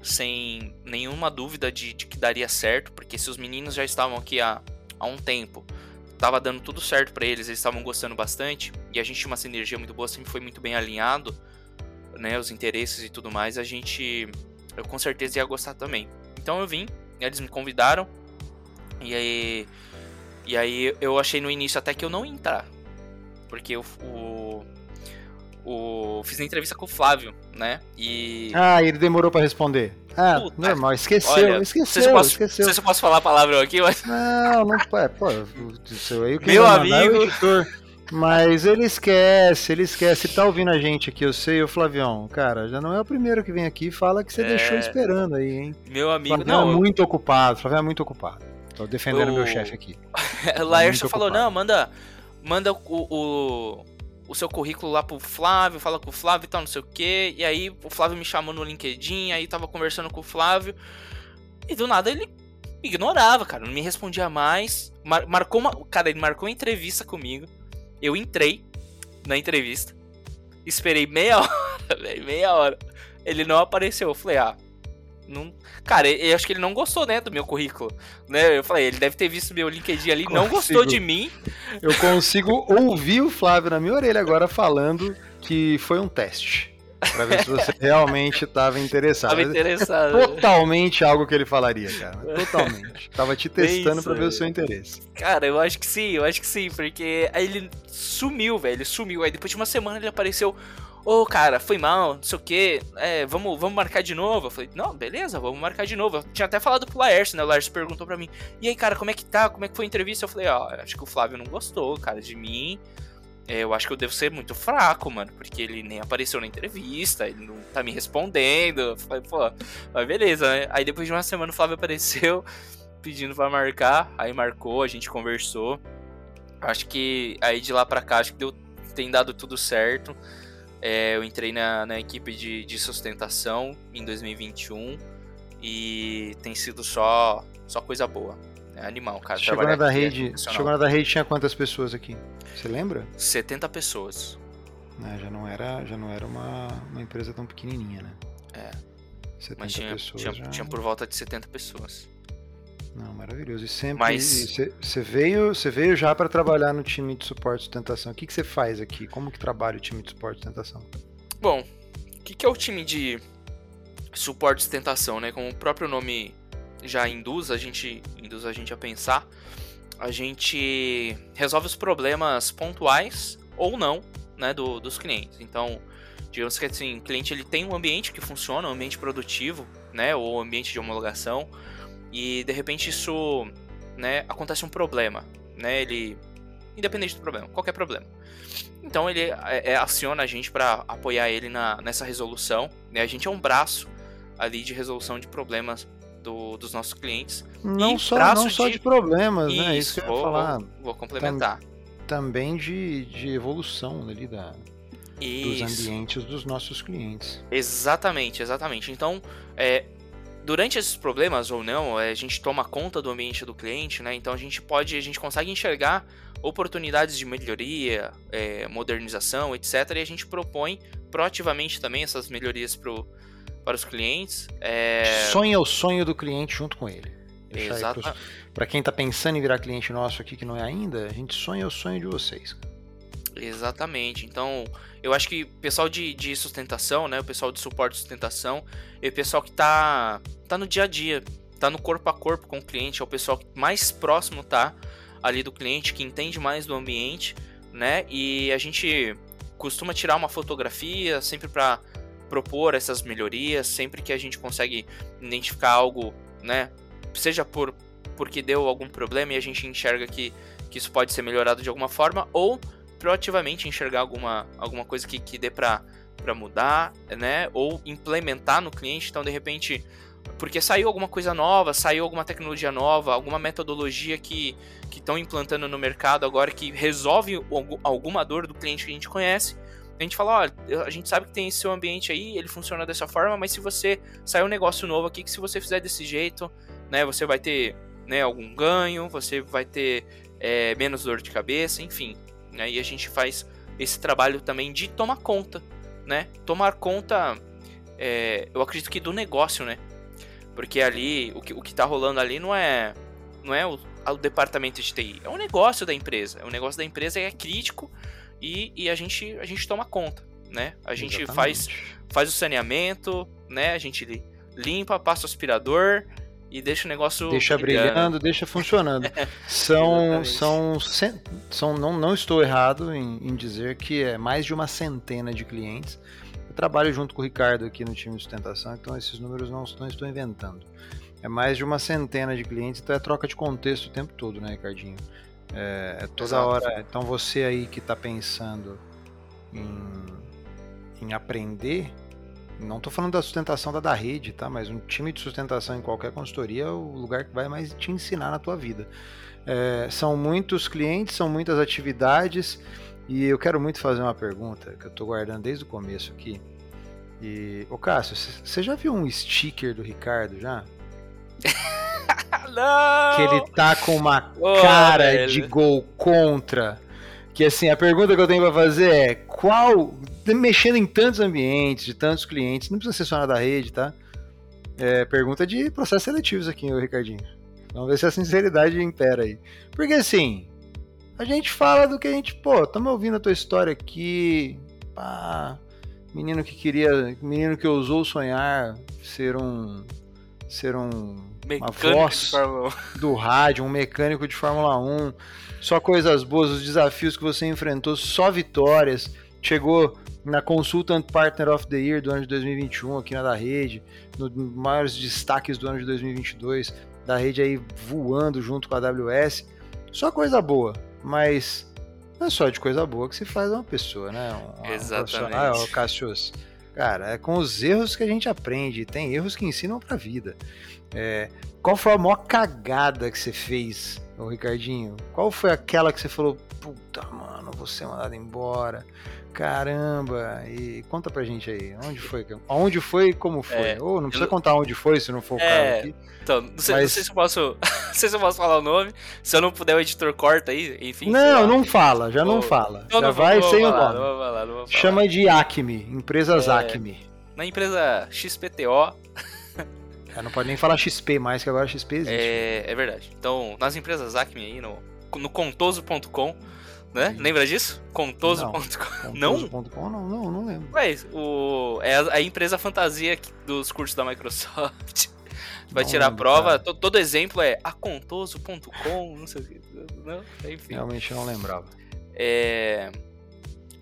sem nenhuma dúvida de, de, que daria certo, porque se os meninos já estavam aqui há, há um tempo, tava dando tudo certo para eles, eles estavam gostando bastante, e a gente tinha uma sinergia muito boa, sempre foi muito bem alinhado, né, os interesses e tudo mais, a gente eu com certeza ia gostar também. Então eu vim, eles me convidaram, e aí, e aí eu achei no início até que eu não ia entrar, porque o, o, o fiz a entrevista com o Flávio, né? E ah, ele demorou para responder. Ah, Puta, normal, esqueceu, olha, esqueceu, se posso, esqueceu. Não sei se eu posso falar a palavra aqui, mas... Não, não pode, pô, o seu aí, Meu é amigo... Mas ele esquece, ele esquece. Ele tá ouvindo a gente aqui, eu sei, o Flavião. Cara, já não é o primeiro que vem aqui e fala que você é... deixou esperando aí, hein? Meu amigo, Flavião não. é muito eu... ocupado, Flavião é muito ocupado. Tô defendendo o... meu chefe aqui. Laércio falou: não, manda, manda o, o, o, seu currículo lá pro Flávio, fala com o Flávio e tal, não sei o quê. E aí o Flávio me chamou no LinkedIn, aí tava conversando com o Flávio. E do nada ele ignorava, cara, não me respondia mais. Mar marcou uma. Cara, ele marcou uma entrevista comigo. Eu entrei na entrevista, esperei meia hora, véio, meia hora. Ele não apareceu. Eu falei, ah, não... Cara, eu acho que ele não gostou, né, do meu currículo. Né? Eu falei, ele deve ter visto meu LinkedIn ali, consigo. não gostou de mim. Eu consigo ouvir o Flávio na minha orelha agora falando que foi um teste. Pra ver se você realmente estava interessado. Tava interessado. É totalmente algo que ele falaria, cara. Totalmente. Tava te testando para ver o seu interesse. Cara, eu acho que sim, eu acho que sim, porque aí ele sumiu, velho, sumiu. Aí depois de uma semana ele apareceu. Ô, oh, cara, foi mal, não sei o que, é, vamos, vamos marcar de novo. Eu falei, não, beleza, vamos marcar de novo. Eu tinha até falado pro Laércio, né? O Laércio perguntou pra mim, e aí, cara, como é que tá? Como é que foi a entrevista? Eu falei, ó, oh, acho que o Flávio não gostou, cara, de mim. É, eu acho que eu devo ser muito fraco, mano, porque ele nem apareceu na entrevista, ele não tá me respondendo. Falei, pô, mas beleza, né? Aí depois de uma semana o Flávio apareceu pedindo pra marcar, aí marcou, a gente conversou. Acho que aí de lá pra cá, acho que deu, tem dado tudo certo. É, eu entrei na, na equipe de, de sustentação em 2021 e tem sido só, só coisa boa. É animal, cara. Chegou na da é rede, é chegou na da rede tinha quantas pessoas aqui? Você lembra? 70 pessoas. É, já não era, já não era uma, uma empresa tão pequenininha, né? É. 70 Mas tinha, pessoas tinha, já... tinha por volta de 70 pessoas. Não, maravilhoso. E sempre você veio, você veio já para trabalhar no time de suporte e sustentação. O que você faz aqui? Como que trabalha o time de suporte e sustentação? Bom, o que, que é o time de suporte e sustentação, né? Como o próprio nome já induz a gente, induz a gente a pensar, a gente resolve os problemas pontuais ou não, né, do, dos clientes. Então, digamos que assim, o cliente ele tem um ambiente que funciona, um ambiente produtivo, né, ou um ambiente de homologação, e de repente isso, né, acontece um problema, né, ele independente do problema, qualquer problema. Então ele é, é, aciona a gente para apoiar ele na, nessa resolução. Né? A gente é um braço ali de resolução de problemas do, dos nossos clientes. Não, só, não de... só de problemas, Isso, né? Isso que eu vou, falar. Vou, vou complementar. Tam, também de, de evolução ali da, dos ambientes dos nossos clientes. Exatamente, exatamente. Então, é, durante esses problemas ou não, é, a gente toma conta do ambiente do cliente, né? Então a gente pode, a gente consegue enxergar oportunidades de melhoria, é, modernização, etc. E a gente propõe proativamente também essas melhorias pro, para os clientes. É... Sonha o sonho do cliente junto com ele. Exato. Para quem está pensando em virar cliente nosso aqui que não é ainda, a gente sonha o sonho de vocês. Exatamente. Então, eu acho que o pessoal de, de sustentação, né, o pessoal de suporte de sustentação, é o pessoal que tá, tá no dia a dia, tá no corpo a corpo com o cliente, é o pessoal que mais próximo tá ali do cliente, que entende mais do ambiente, né? E a gente costuma tirar uma fotografia sempre para propor essas melhorias, sempre que a gente consegue identificar algo, né, seja por porque deu algum problema e a gente enxerga que, que isso pode ser melhorado de alguma forma, ou proativamente enxergar alguma, alguma coisa que, que dê para mudar, né? Ou implementar no cliente. Então, de repente, porque saiu alguma coisa nova, saiu alguma tecnologia nova, alguma metodologia que estão implantando no mercado agora que resolve alguma dor do cliente que a gente conhece. A gente fala, ó, a gente sabe que tem esse seu ambiente aí, ele funciona dessa forma, mas se você sair um negócio novo aqui, que se você fizer desse jeito, né, você vai ter né, algum ganho, você vai ter é, menos dor de cabeça, enfim. Né? E a gente faz esse trabalho também de tomar conta, né? Tomar conta, é, eu acredito que do negócio, né? Porque ali, o que, o que tá rolando ali não é, não é o, o departamento de TI, é o negócio da empresa. O negócio da empresa é crítico e, e a, gente, a gente toma conta, né? A gente faz, faz o saneamento, né? A gente limpa, passa o aspirador, e deixa o negócio deixa brilhando, brilhando deixa funcionando. são são são não não estou errado em, em, dizer que é mais de uma centena de clientes. trabalho junto com o Ricardo aqui no time de sustentação, então esses números não, não estou inventando. É mais de uma centena de clientes, então é troca de contexto o tempo todo, né, Ricardinho? É, é toda Exato. hora. Então você aí que está pensando em, em aprender, não estou falando da sustentação da, da rede, tá? Mas um time de sustentação em qualquer consultoria é o lugar que vai mais te ensinar na tua vida. É, são muitos clientes, são muitas atividades e eu quero muito fazer uma pergunta que eu estou guardando desde o começo aqui. E, ô Cássio, você já viu um sticker do Ricardo já? Não! Que ele tá com uma oh, cara velho. de gol contra. Que assim, a pergunta que eu tenho pra fazer é: qual. Mexendo em tantos ambientes, de tantos clientes, não precisa ser só na da rede, tá? É, pergunta de processos seletivos aqui, o Ricardinho. Vamos ver se a sinceridade impera aí. Porque assim, a gente fala do que a gente, pô, estamos ouvindo a tua história aqui, pá, menino que queria, menino que ousou sonhar ser um, ser um, uma voz do rádio, um mecânico de Fórmula 1, só coisas boas, os desafios que você enfrentou, só vitórias. Chegou na Consultant Partner of the Year do ano de 2021 aqui na da rede, nos maiores destaques do ano de 2022, da rede aí voando junto com a AWS. Só coisa boa, mas não é só de coisa boa que se faz uma pessoa, né? Um, Exatamente. Um ah, Cassius. Cara, é com os erros que a gente aprende. Tem erros que ensinam pra vida. É, qual foi a maior cagada que você fez, ô Ricardinho? Qual foi aquela que você falou, puta, mano, vou ser mandado embora? Caramba! E conta pra gente aí, onde foi? Onde foi e como foi? É, Ou não precisa eu... contar onde foi, se não for o é, aqui. Então, não sei, mas... não sei, se eu posso. não sei se eu posso falar o nome. Se eu não puder, o editor corta aí, enfim. Não, não fala, já não fala. Então já não vai sem o nome. Falar, Chama de Acme, empresas é, Acme. Na empresa XPTO. É, não pode nem falar XP mais, que agora XP existe. É, é verdade. Então, nas empresas Acme aí, no, no contoso.com, né? Sim. Lembra disso? Contoso.com. Não? Contoso.com não? não, não, lembro. Mas o, é a, a empresa fantasia dos cursos da Microsoft. vai não tirar a prova. Todo, todo, exemplo é acontoso.com, não sei o que. Não, enfim. Realmente não lembrava. É...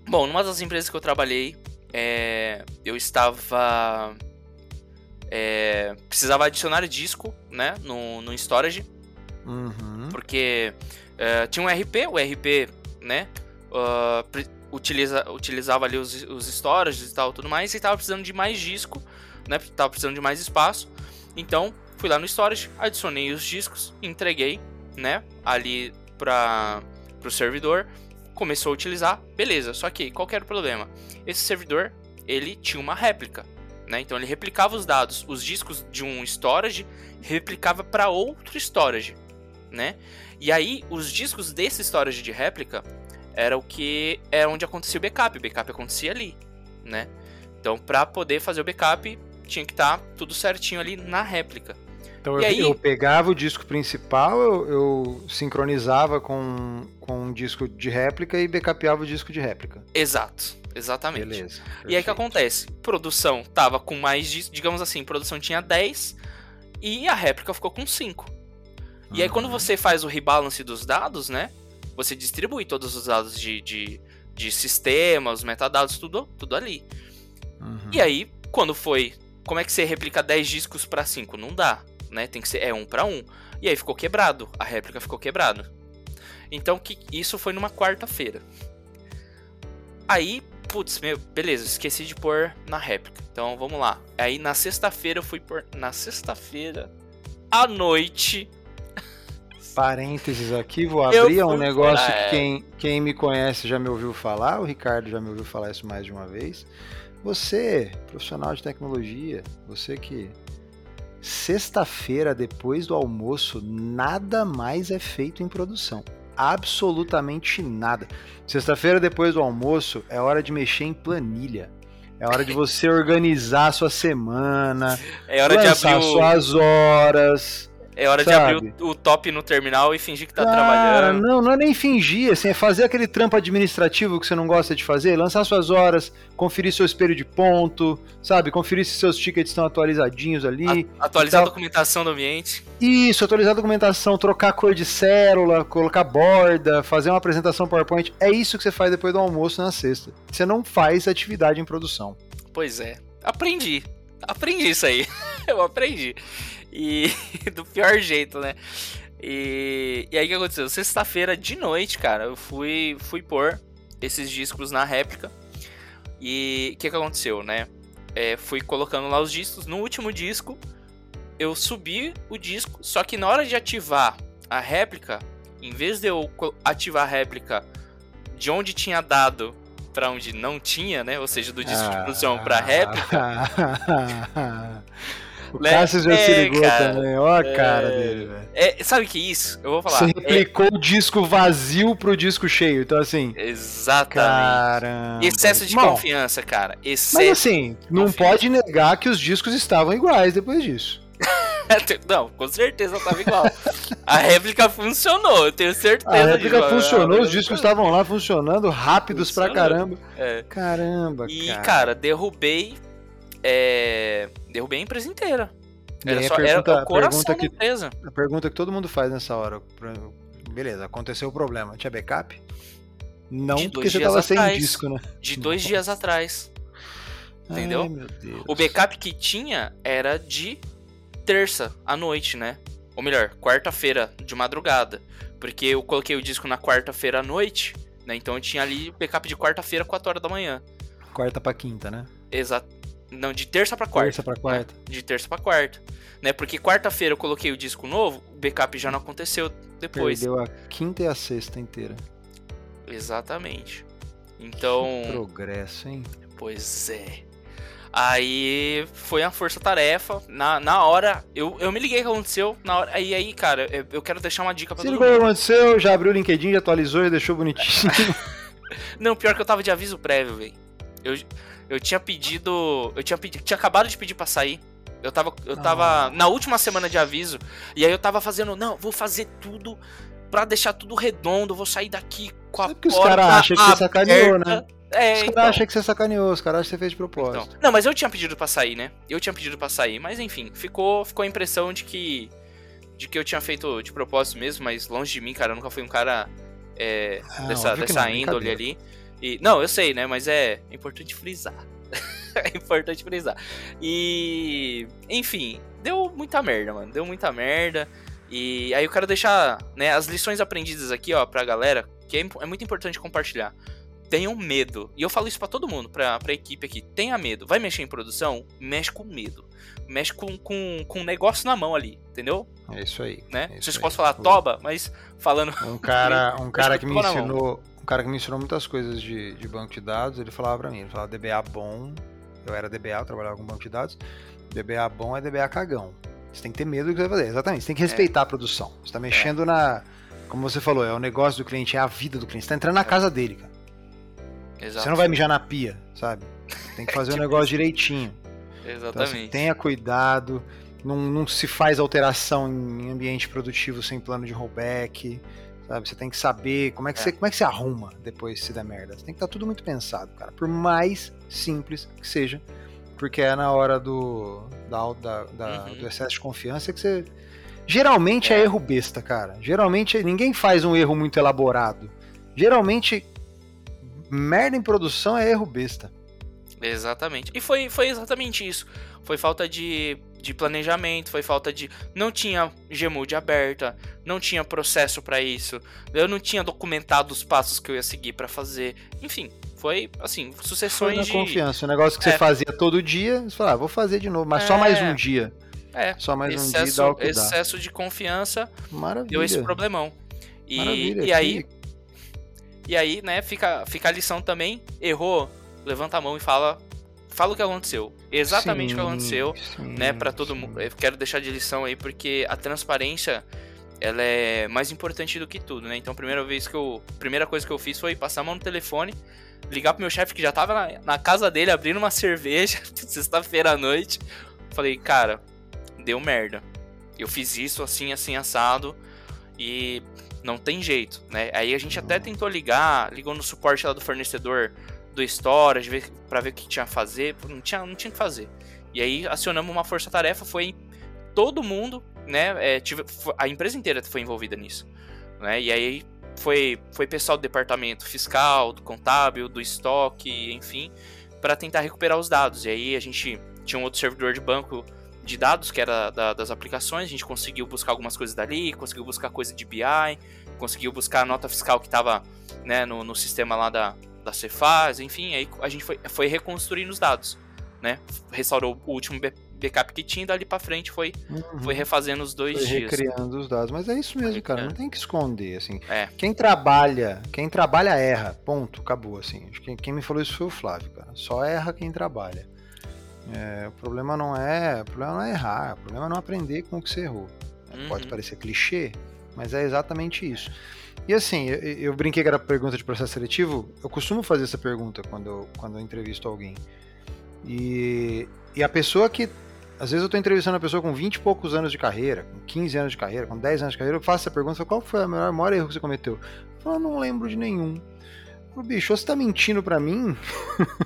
Bom, numa das empresas que eu trabalhei, é... eu estava. É... Precisava adicionar disco, né? No, no storage. Uhum. Porque é, tinha um RP, o RP, né? Uh, utiliza, utilizava ali os, os storages e tal, tudo mais, e estava precisando de mais disco, né? Tava precisando de mais espaço. Então, fui lá no storage, adicionei os discos, entreguei, né, ali para o servidor, começou a utilizar, beleza. Só que qual era o problema? Esse servidor, ele tinha uma réplica, né? Então ele replicava os dados, os discos de um storage, replicava para outro storage, né? E aí os discos desse storage de réplica era o que era onde acontecia o backup, o backup acontecia ali, né? Então, para poder fazer o backup, tinha que estar tá tudo certinho ali na réplica. Então eu, aí... eu, pegava o disco principal, eu, eu, sincronizava com, com um disco de réplica e backupava o disco de réplica. Exato, exatamente. Beleza. Perfeito. E aí o que acontece? Produção tava com mais digamos assim, produção tinha 10 e a réplica ficou com 5. E aí quando uhum. você faz o rebalance dos dados, né? Você distribui todos os dados de, de, de sistema, os metadados, tudo, tudo ali. Uhum. E aí, quando foi como é que você replica 10 discos para 5? Não dá, né? Tem que ser é um para um. E aí ficou quebrado, a réplica ficou quebrada. Então que isso foi numa quarta-feira. Aí, putz, meu, beleza, esqueci de pôr na réplica. Então vamos lá. Aí na sexta-feira eu fui pôr na sexta-feira à noite. Parênteses aqui, vou abrir é um negócio que quem, quem me conhece já me ouviu falar, o Ricardo já me ouviu falar isso mais de uma vez. Você, profissional de tecnologia, você que sexta-feira depois do almoço nada mais é feito em produção. Absolutamente nada. Sexta-feira depois do almoço é hora de mexer em planilha. É hora de você organizar a sua semana. É hora de abrir o... suas horas. É hora Sabe? de abrir o, o, top no terminal e fingir que tá ah, trabalhando. Não, não é nem fingir, assim, é fazer aquele trampo administrativo que você não gosta de fazer, lançar suas horas, conferir seu espelho de ponto, sabe? Conferir se seus tickets estão atualizadinhos ali. A, atualizar a documentação do ambiente. Isso, atualizar a documentação, trocar cor de célula, colocar borda, fazer uma apresentação PowerPoint. É isso que você faz depois do almoço na sexta. Você não faz atividade em produção. Pois é. Aprendi. Aprendi isso aí. eu aprendi. E do pior jeito, né? E, e aí o que aconteceu? Sexta-feira de noite, cara, eu fui, fui pôr esses discos na réplica. E o que, que aconteceu, né? É, fui colocando lá os discos. No último disco, eu subi o disco, só que na hora de ativar a réplica, em vez de eu ativar a réplica de onde tinha dado para onde não tinha, né? Ou seja, do disco de produção para réplica. O né? Cássio já é, se ligou cara, também. Ó a é, cara dele, velho. É, sabe o que é isso? Eu vou falar. Você replicou é... o disco vazio pro disco cheio. Então, assim. Exatamente. Caramba. Excesso de Bom, confiança, cara. Excesso mas assim, não pode negar que os discos estavam iguais depois disso. não, com certeza tava igual. A réplica funcionou, eu tenho certeza. A réplica disso. funcionou, os discos estavam lá funcionando, rápidos funcionou. pra caramba. É. Caramba, e, cara. E, cara, derrubei é, derrubei a empresa inteira. Era, só, pergunta, era o coração pergunta que, da empresa. A pergunta que todo mundo faz nessa hora. Beleza, aconteceu o problema. Tinha backup? Não, de porque você tava atrás, sem disco, né? De dois Nossa. dias atrás. Entendeu? Ai, o backup que tinha era de terça à noite, né? Ou melhor, quarta-feira de madrugada. Porque eu coloquei o disco na quarta-feira à noite, né? Então eu tinha ali backup de quarta-feira, 4 horas da manhã. Quarta pra quinta, né? Exato. Não, de terça para quarta. Terça para quarta. De terça para quarta. Né? Porque quarta-feira eu coloquei o disco novo, o backup já não aconteceu depois. Perdeu a quinta e a sexta inteira. Exatamente. Então. Que progresso, hein? Pois é. Aí foi uma força-tarefa. Na, na hora, eu, eu me liguei o que aconteceu. Na hora, aí, aí, cara, eu, eu quero deixar uma dica pra Se todo mundo. o que aconteceu, já abriu o LinkedIn, já atualizou e deixou bonitinho. Não, pior que eu tava de aviso prévio, velho. Eu, eu tinha pedido. Eu tinha pedido. Tinha acabado de pedir pra sair. Eu tava. Eu tava na última semana de aviso. E aí eu tava fazendo. Não, vou fazer tudo pra deixar tudo redondo. Vou sair daqui com a é porta. Os caras acham que você sacaneou, né? É, os caras então. acham que você sacaneou, os caras acham que você fez de propósito. Então. Não, mas eu tinha pedido pra sair, né? Eu tinha pedido pra sair, mas enfim, ficou, ficou a impressão de que. De que eu tinha feito de propósito mesmo, mas longe de mim, cara, eu nunca fui um cara é, ah, dessa, dessa índole ali. E, não, eu sei, né? Mas é importante frisar. é importante frisar. E. Enfim, deu muita merda, mano. Deu muita merda. E aí eu quero deixar né, as lições aprendidas aqui, ó, pra galera, que é, é muito importante compartilhar. Tenham medo. E eu falo isso para todo mundo, pra, pra equipe aqui. Tenha medo. Vai mexer em produção? Mexe com medo. Mexe com, com, com um negócio na mão ali, entendeu? É isso aí. Né? É isso Vocês podem falar toba, mas falando. Um cara, um cara que me ensinou um cara que me ensinou muitas coisas de, de banco de dados, ele falava para mim, ele falava DBA bom, eu era DBA, eu trabalhava com banco de dados, DBA bom é DBA cagão. Você tem que ter medo do que você vai fazer, exatamente, você tem que é. respeitar é. a produção. Você tá mexendo é. na, como você falou, é o negócio do cliente, é a vida do cliente, você tá entrando na é. casa dele, cara. Exato. Você não vai mijar na pia, sabe? Tem que fazer o negócio direitinho. Exatamente. Então, assim, tenha cuidado, não, não se faz alteração em ambiente produtivo sem plano de rollback. Sabe? Você tem que saber como é que, é. Você, como é que você arruma depois se der merda. Você tem que estar tá tudo muito pensado, cara. Por mais simples que seja. Porque é na hora do, da, da, da uhum. do excesso de confiança que você. Geralmente é. é erro besta, cara. Geralmente ninguém faz um erro muito elaborado. Geralmente, merda em produção é erro besta. Exatamente. E foi, foi exatamente isso. Foi falta de de planejamento, foi falta de. Não tinha Gmood aberta, não tinha processo para isso, eu não tinha documentado os passos que eu ia seguir para fazer. Enfim, foi assim, sucessões foi na de. confiança, o negócio que é. você fazia todo dia, você falava, ah, vou fazer de novo, mas é. só mais um dia. É, só mais excesso, um dia dá o que excesso dá. de confiança Maravilha. deu esse problemão. E, Maravilha, e aí, e aí, né, fica, fica a lição também, errou, levanta a mão e fala fala o que aconteceu. Exatamente sim, o que aconteceu, sim, né, para todo mundo. Eu quero deixar de lição aí porque a transparência ela é mais importante do que tudo, né? Então, a primeira vez que eu, primeira coisa que eu fiz foi passar a mão no telefone, ligar pro meu chefe que já tava na, na casa dele abrindo uma cerveja, sexta-feira à noite. Falei, cara, deu merda. Eu fiz isso assim, assim assado e não tem jeito, né? Aí a gente até tentou ligar, ligou no suporte lá do fornecedor do storage para ver o que tinha a fazer, não tinha, não tinha que fazer. E aí acionamos uma força-tarefa, foi todo mundo, né? É, tive, a empresa inteira foi envolvida nisso, né? E aí foi, foi pessoal do departamento fiscal, do contábil, do estoque, enfim, para tentar recuperar os dados. E aí a gente tinha um outro servidor de banco de dados, que era da, das aplicações, a gente conseguiu buscar algumas coisas dali, conseguiu buscar coisa de BI, conseguiu buscar a nota fiscal que estava né, no, no sistema lá da, da Cefaz, enfim, aí a gente foi, foi reconstruindo os dados, né? Restaurou o último backup que tinha, dali para frente foi, uhum. foi refazendo os dois foi dias. recriando os dados, mas é isso mesmo, cara, não tem que esconder, assim. É. Quem trabalha, quem trabalha erra, ponto, acabou, assim. Quem, quem me falou isso foi o Flávio, cara. Só erra quem trabalha. É, o problema não é, o problema não é errar, o problema é não aprender com o que você errou. Uhum. Pode parecer clichê, mas é exatamente isso. E assim, eu, eu, brinquei que era pergunta de processo seletivo, eu costumo fazer essa pergunta quando eu, quando eu entrevisto alguém. E, e a pessoa que. Às vezes eu estou entrevistando uma pessoa com 20 e poucos anos de carreira, com 15 anos de carreira, com 10 anos de carreira, eu faço essa pergunta, falo, qual foi o maior, erro que você cometeu? Eu falo, não lembro de nenhum. Eu falo, bicho, você tá mentindo para mim?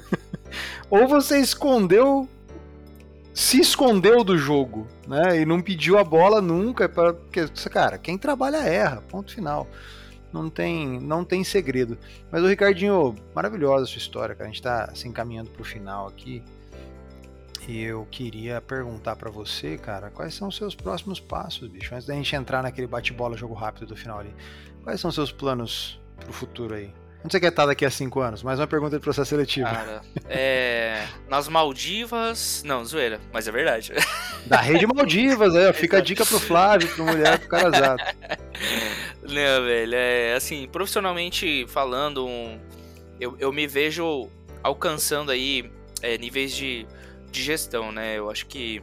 ou você escondeu se escondeu do jogo, né? E não pediu a bola nunca para porque cara, quem trabalha erra, ponto final. Não tem, não tem segredo. Mas o Ricardinho, maravilhosa a sua história, cara. A gente tá se encaminhando pro final aqui. E eu queria perguntar para você, cara, quais são os seus próximos passos, bicho? Antes da gente entrar naquele bate-bola jogo rápido do final ali. Quais são os seus planos pro futuro aí? Onde você quer estar daqui a cinco anos? Mais uma pergunta de processo seletivo. Cara, é. Nas Maldivas. Não, zoeira, mas é verdade. Da rede Maldivas, aí, ó. Fica a dica pro Flávio, pro mulher, pro Carazato. Não, velho, é assim, profissionalmente falando, um, eu, eu me vejo alcançando aí é, níveis de, de gestão, né? Eu acho que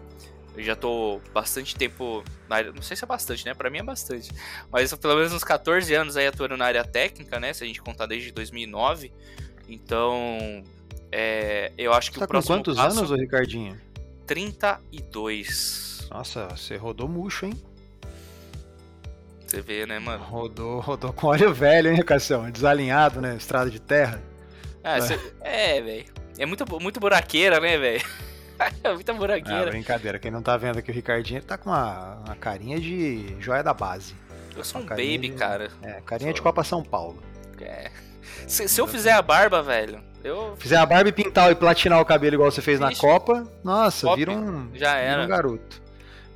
eu já tô bastante tempo na área, não sei se é bastante, né? Para mim é bastante. Mas pelo menos uns 14 anos aí atuando na área técnica, né? Se a gente contar desde 2009. Então, é, eu acho que tá o próximo com quantos passo, anos, Ricardinho? 32. Nossa, você rodou murcho, hein? Você vê, né, mano? Rodou, rodou com óleo velho, hein, Cassião? Desalinhado, né? Estrada de terra. Ah, é, é velho. É muito, muito buraqueira, né, velho? Muita buraqueira. Ah, brincadeira. Quem não tá vendo aqui o Ricardinho, ele tá com uma, uma carinha de joia da base. Eu sou um baby, de, cara. É, carinha sou... de Copa São Paulo. É. Se, se eu fizer a barba, velho, eu... Fizer a barba e pintar e platinar o cabelo igual você fez Ixi. na Copa, nossa, Pop, vira um, já era. Vira um garoto.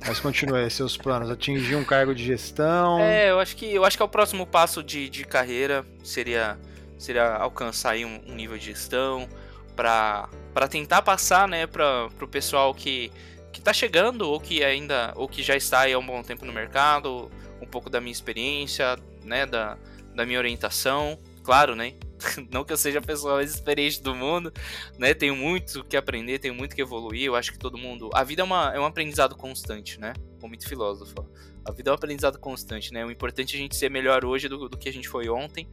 Mas continue seus planos, atingir um cargo de gestão. É, eu acho que eu acho que é o próximo passo de, de carreira seria seria alcançar aí um, um nível de gestão para para tentar passar, né, para o pessoal que que tá chegando ou que ainda ou que já está aí há um bom tempo no mercado, um pouco da minha experiência, né, da, da minha orientação, claro, né? Não que eu seja a pessoa mais experiente do mundo, né? Tenho muito que aprender, tenho muito que evoluir. Eu acho que todo mundo. A vida é, uma, é um aprendizado constante, né? Como muito filósofo. A vida é um aprendizado constante, né? O importante é a gente ser melhor hoje do, do que a gente foi ontem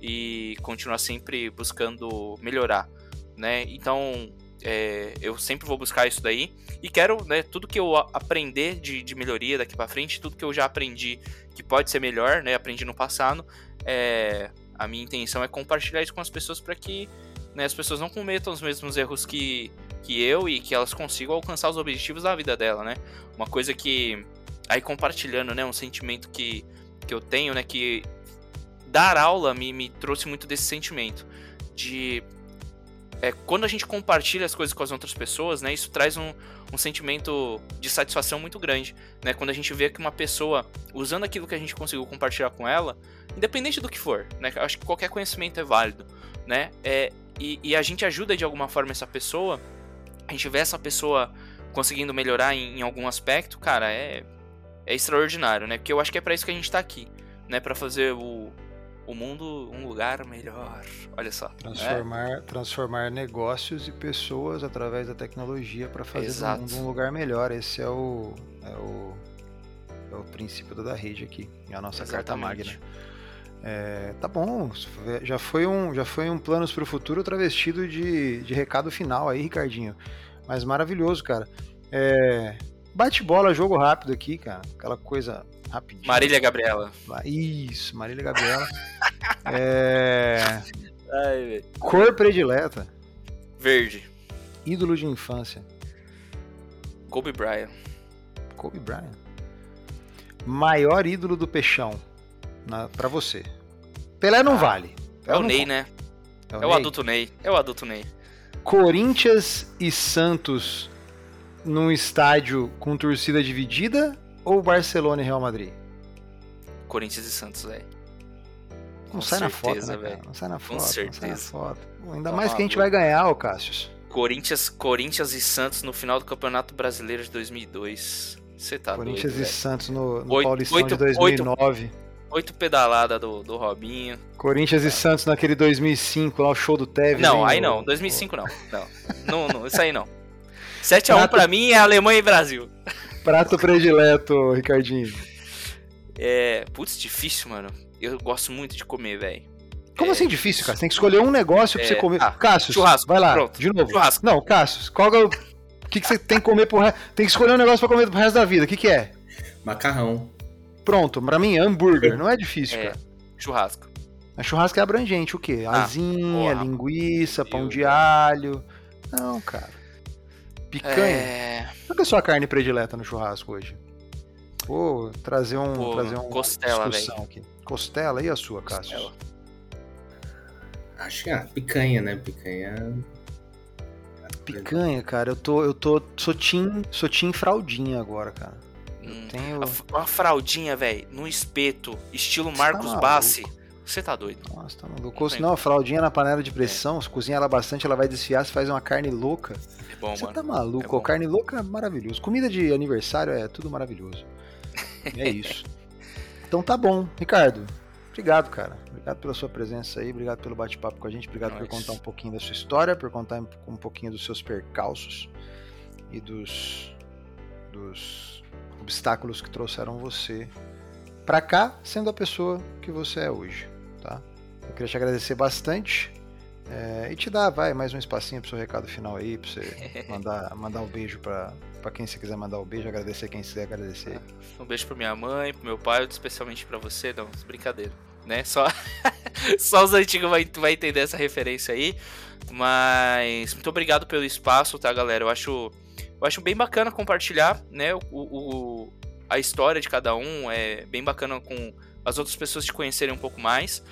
e continuar sempre buscando melhorar né? Então, é, eu sempre vou buscar isso daí e quero, né, tudo que eu aprender de, de melhoria daqui para frente, tudo que eu já aprendi que pode ser melhor, né, aprendi no passado, é, a minha intenção é compartilhar isso com as pessoas para que né, as pessoas não cometam os mesmos erros que, que eu e que elas consigam alcançar os objetivos da vida dela, né? Uma coisa que aí compartilhando, né, um sentimento que, que eu tenho, né, que dar aula me, me trouxe muito desse sentimento de é, quando a gente compartilha as coisas com as outras pessoas, né, isso traz um, um sentimento de satisfação muito grande, né, quando a gente vê que uma pessoa usando aquilo que a gente conseguiu compartilhar com ela, independente do que for, né, acho que qualquer conhecimento é válido, né, é, e, e a gente ajuda de alguma forma essa pessoa, a gente vê essa pessoa conseguindo melhorar em, em algum aspecto, cara, é, é extraordinário, né, porque eu acho que é para isso que a gente tá aqui, né, para fazer o, o mundo um lugar melhor. Olha só. Transformar, é? transformar negócios e pessoas através da tecnologia para fazer Exato. do mundo um lugar melhor. Esse é o, é o, é o princípio da rede aqui. É a nossa Exatamente. carta magna. É, tá bom, já foi um, já foi um planos para o futuro travestido de, de recado final aí, Ricardinho. Mas maravilhoso, cara. É, bate bola, jogo rápido aqui, cara. Aquela coisa rapidinho. Marília Gabriela. Isso, Marília Gabriela. é... Ai, Cor predileta. Verde. Ídolo de infância. Kobe Bryant. Kobe Bryant. Maior ídolo do peixão na, pra você. Pelé não ah, vale. Pelé é o Ney, né? É o, é o adulto Ney. É o adulto Ney. Corinthians e Santos num estádio com torcida dividida ou Barcelona e Real Madrid? Corinthians e Santos, velho. Não sai certeza, na foto, né? Não sai na foto. Com certeza. Não sai na foto. ainda tá mais que a gente vai ganhar, ô Cássio. Corinthians, Corinthians e Santos no final do Campeonato Brasileiro de 2002. Você tá Corinthians doido, e Santos no, no oito, Paulistão oito, de 2009. Oito, oito pedaladas do, do Robinho. Corinthians e Santos naquele 2005, lá o show do Tevez. Não, hein, aí não. 2005 não. Não, não, não isso aí não. 7x1 Prato... pra mim é Alemanha e Brasil. Prato predileto, Ricardinho. É. Putz, difícil, mano. Eu gosto muito de comer, velho. Como é... assim difícil, cara? Você tem que escolher um negócio pra é... você comer. Ah, Cássio, churrasco. Vai lá, Pronto. de novo. Churrasco. Não, Cássio, qual é o. O que, que você tem que comer pro resto? Tem que escolher um negócio pra comer pro resto da vida. O que, que é? Macarrão. Pronto, pra mim, hambúrguer. Não é difícil, é. cara. Churrasco. A churrasco é abrangente, o quê? Ah, Asinha, porra. linguiça, pão de alho. Não, cara. Picanha. É... Qual é a sua carne predileta no churrasco hoje? Vou trazer um. Pô, trazer um costela, velho. aqui. Costela e a sua, Cássio? Costela. Acho que é picanha, né? Picanha. Picanha, cara, eu tô. Eu tô. Sou team, sou team fraldinha agora, cara. Hum, tenho... Uma fraldinha, velho, no espeto, estilo Marcos tá Bassi. Você tá doido. Nossa, tá maluco. Não, não, a fraldinha na panela de pressão, é. se cozinha ela bastante, ela vai desfiar, você faz uma carne louca. É bom, Você tá maluco, é carne louca é maravilhoso. Comida de aniversário é tudo maravilhoso. é isso. Então tá bom, Ricardo. Obrigado, cara. Obrigado pela sua presença aí, obrigado pelo bate-papo com a gente, obrigado por contar um pouquinho da sua história, por contar um pouquinho dos seus percalços e dos, dos obstáculos que trouxeram você para cá, sendo a pessoa que você é hoje? Eu queria te agradecer bastante é, e te dar, vai, mais um espacinho pro seu recado final aí, pra você mandar, mandar um beijo pra, pra quem você quiser mandar o um beijo, agradecer quem quiser agradecer. Um beijo pra minha mãe, pro meu pai, especialmente pra você, não, brincadeira né? Só, só os antigos vai, vai entender essa referência aí. Mas muito obrigado pelo espaço, tá, galera? Eu acho, eu acho bem bacana compartilhar, né? O, o, a história de cada um é bem bacana com as outras pessoas te conhecerem um pouco mais,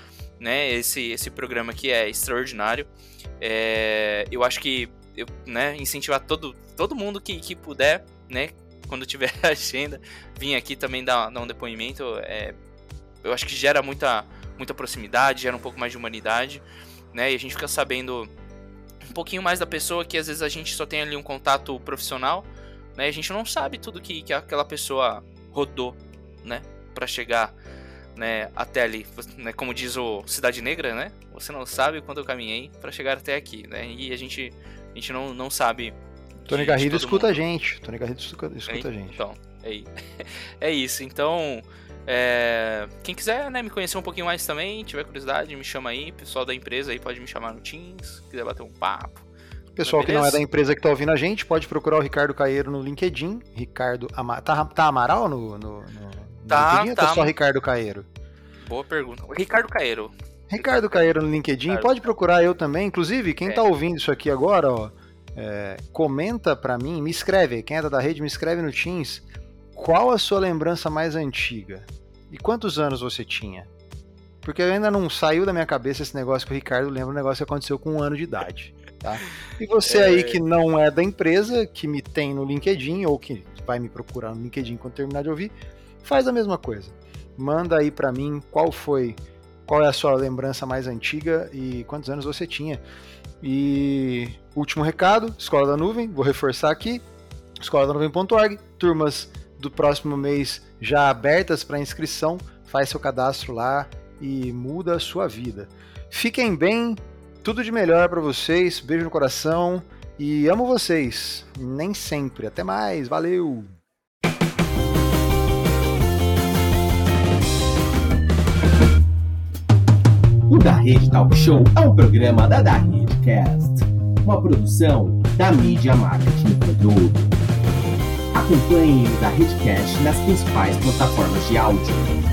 né? Esse, esse programa aqui é extraordinário. É, eu acho que eu, né, incentivar todo, todo mundo que, que puder, né? Quando tiver agenda, vir aqui também dar, dar um depoimento. É, eu acho que gera muita, muita proximidade, gera um pouco mais de humanidade, né? E a gente fica sabendo um pouquinho mais da pessoa que às vezes a gente só tem ali um contato profissional, né? A gente não sabe tudo que, que aquela pessoa rodou, né? Para chegar né, até ali, né, como diz o Cidade Negra, né? Você não sabe quanto eu caminhei para chegar até aqui, né? E a gente, a gente não, não sabe. Tony Garrido escuta mundo. a gente. Tony Garrido escuta, escuta a gente. Então, é, é isso. Então, é, quem quiser né, me conhecer um pouquinho mais também, tiver curiosidade, me chama aí. Pessoal da empresa aí pode me chamar no Teams, quiser bater um papo. Pessoal que não é da empresa que está ouvindo a gente, pode procurar o Ricardo Caeiro no LinkedIn. Ricardo Ama... tá, tá Amaral no, no, no tá, LinkedIn tá. ou tá só Ricardo Caeiro? Boa pergunta. Ricardo Caeiro. Ricardo Caeiro no LinkedIn, Ricardo. pode procurar eu também. Inclusive, quem está é. ouvindo isso aqui agora, ó, é, comenta para mim, me escreve. Quem é da rede, me escreve no Teams qual a sua lembrança mais antiga? E quantos anos você tinha? Porque ainda não saiu da minha cabeça esse negócio que o Ricardo lembra um negócio que aconteceu com um ano de idade. Tá? E você é... aí que não é da empresa, que me tem no LinkedIn, ou que vai me procurar no LinkedIn quando terminar de ouvir, faz a mesma coisa. Manda aí para mim qual foi, qual é a sua lembrança mais antiga e quantos anos você tinha. E último recado, Escola da Nuvem, vou reforçar aqui, escola da nuvem.org, turmas do próximo mês já abertas para inscrição. Faz seu cadastro lá e muda a sua vida. Fiquem bem, tudo de melhor para vocês. Beijo no coração e amo vocês. Nem sempre. Até mais. Valeu. O Da Rede Talk Show é um programa da Da Redcast, uma produção da mídia marketing produto. Acompanhe o da Redcast nas principais plataformas de áudio.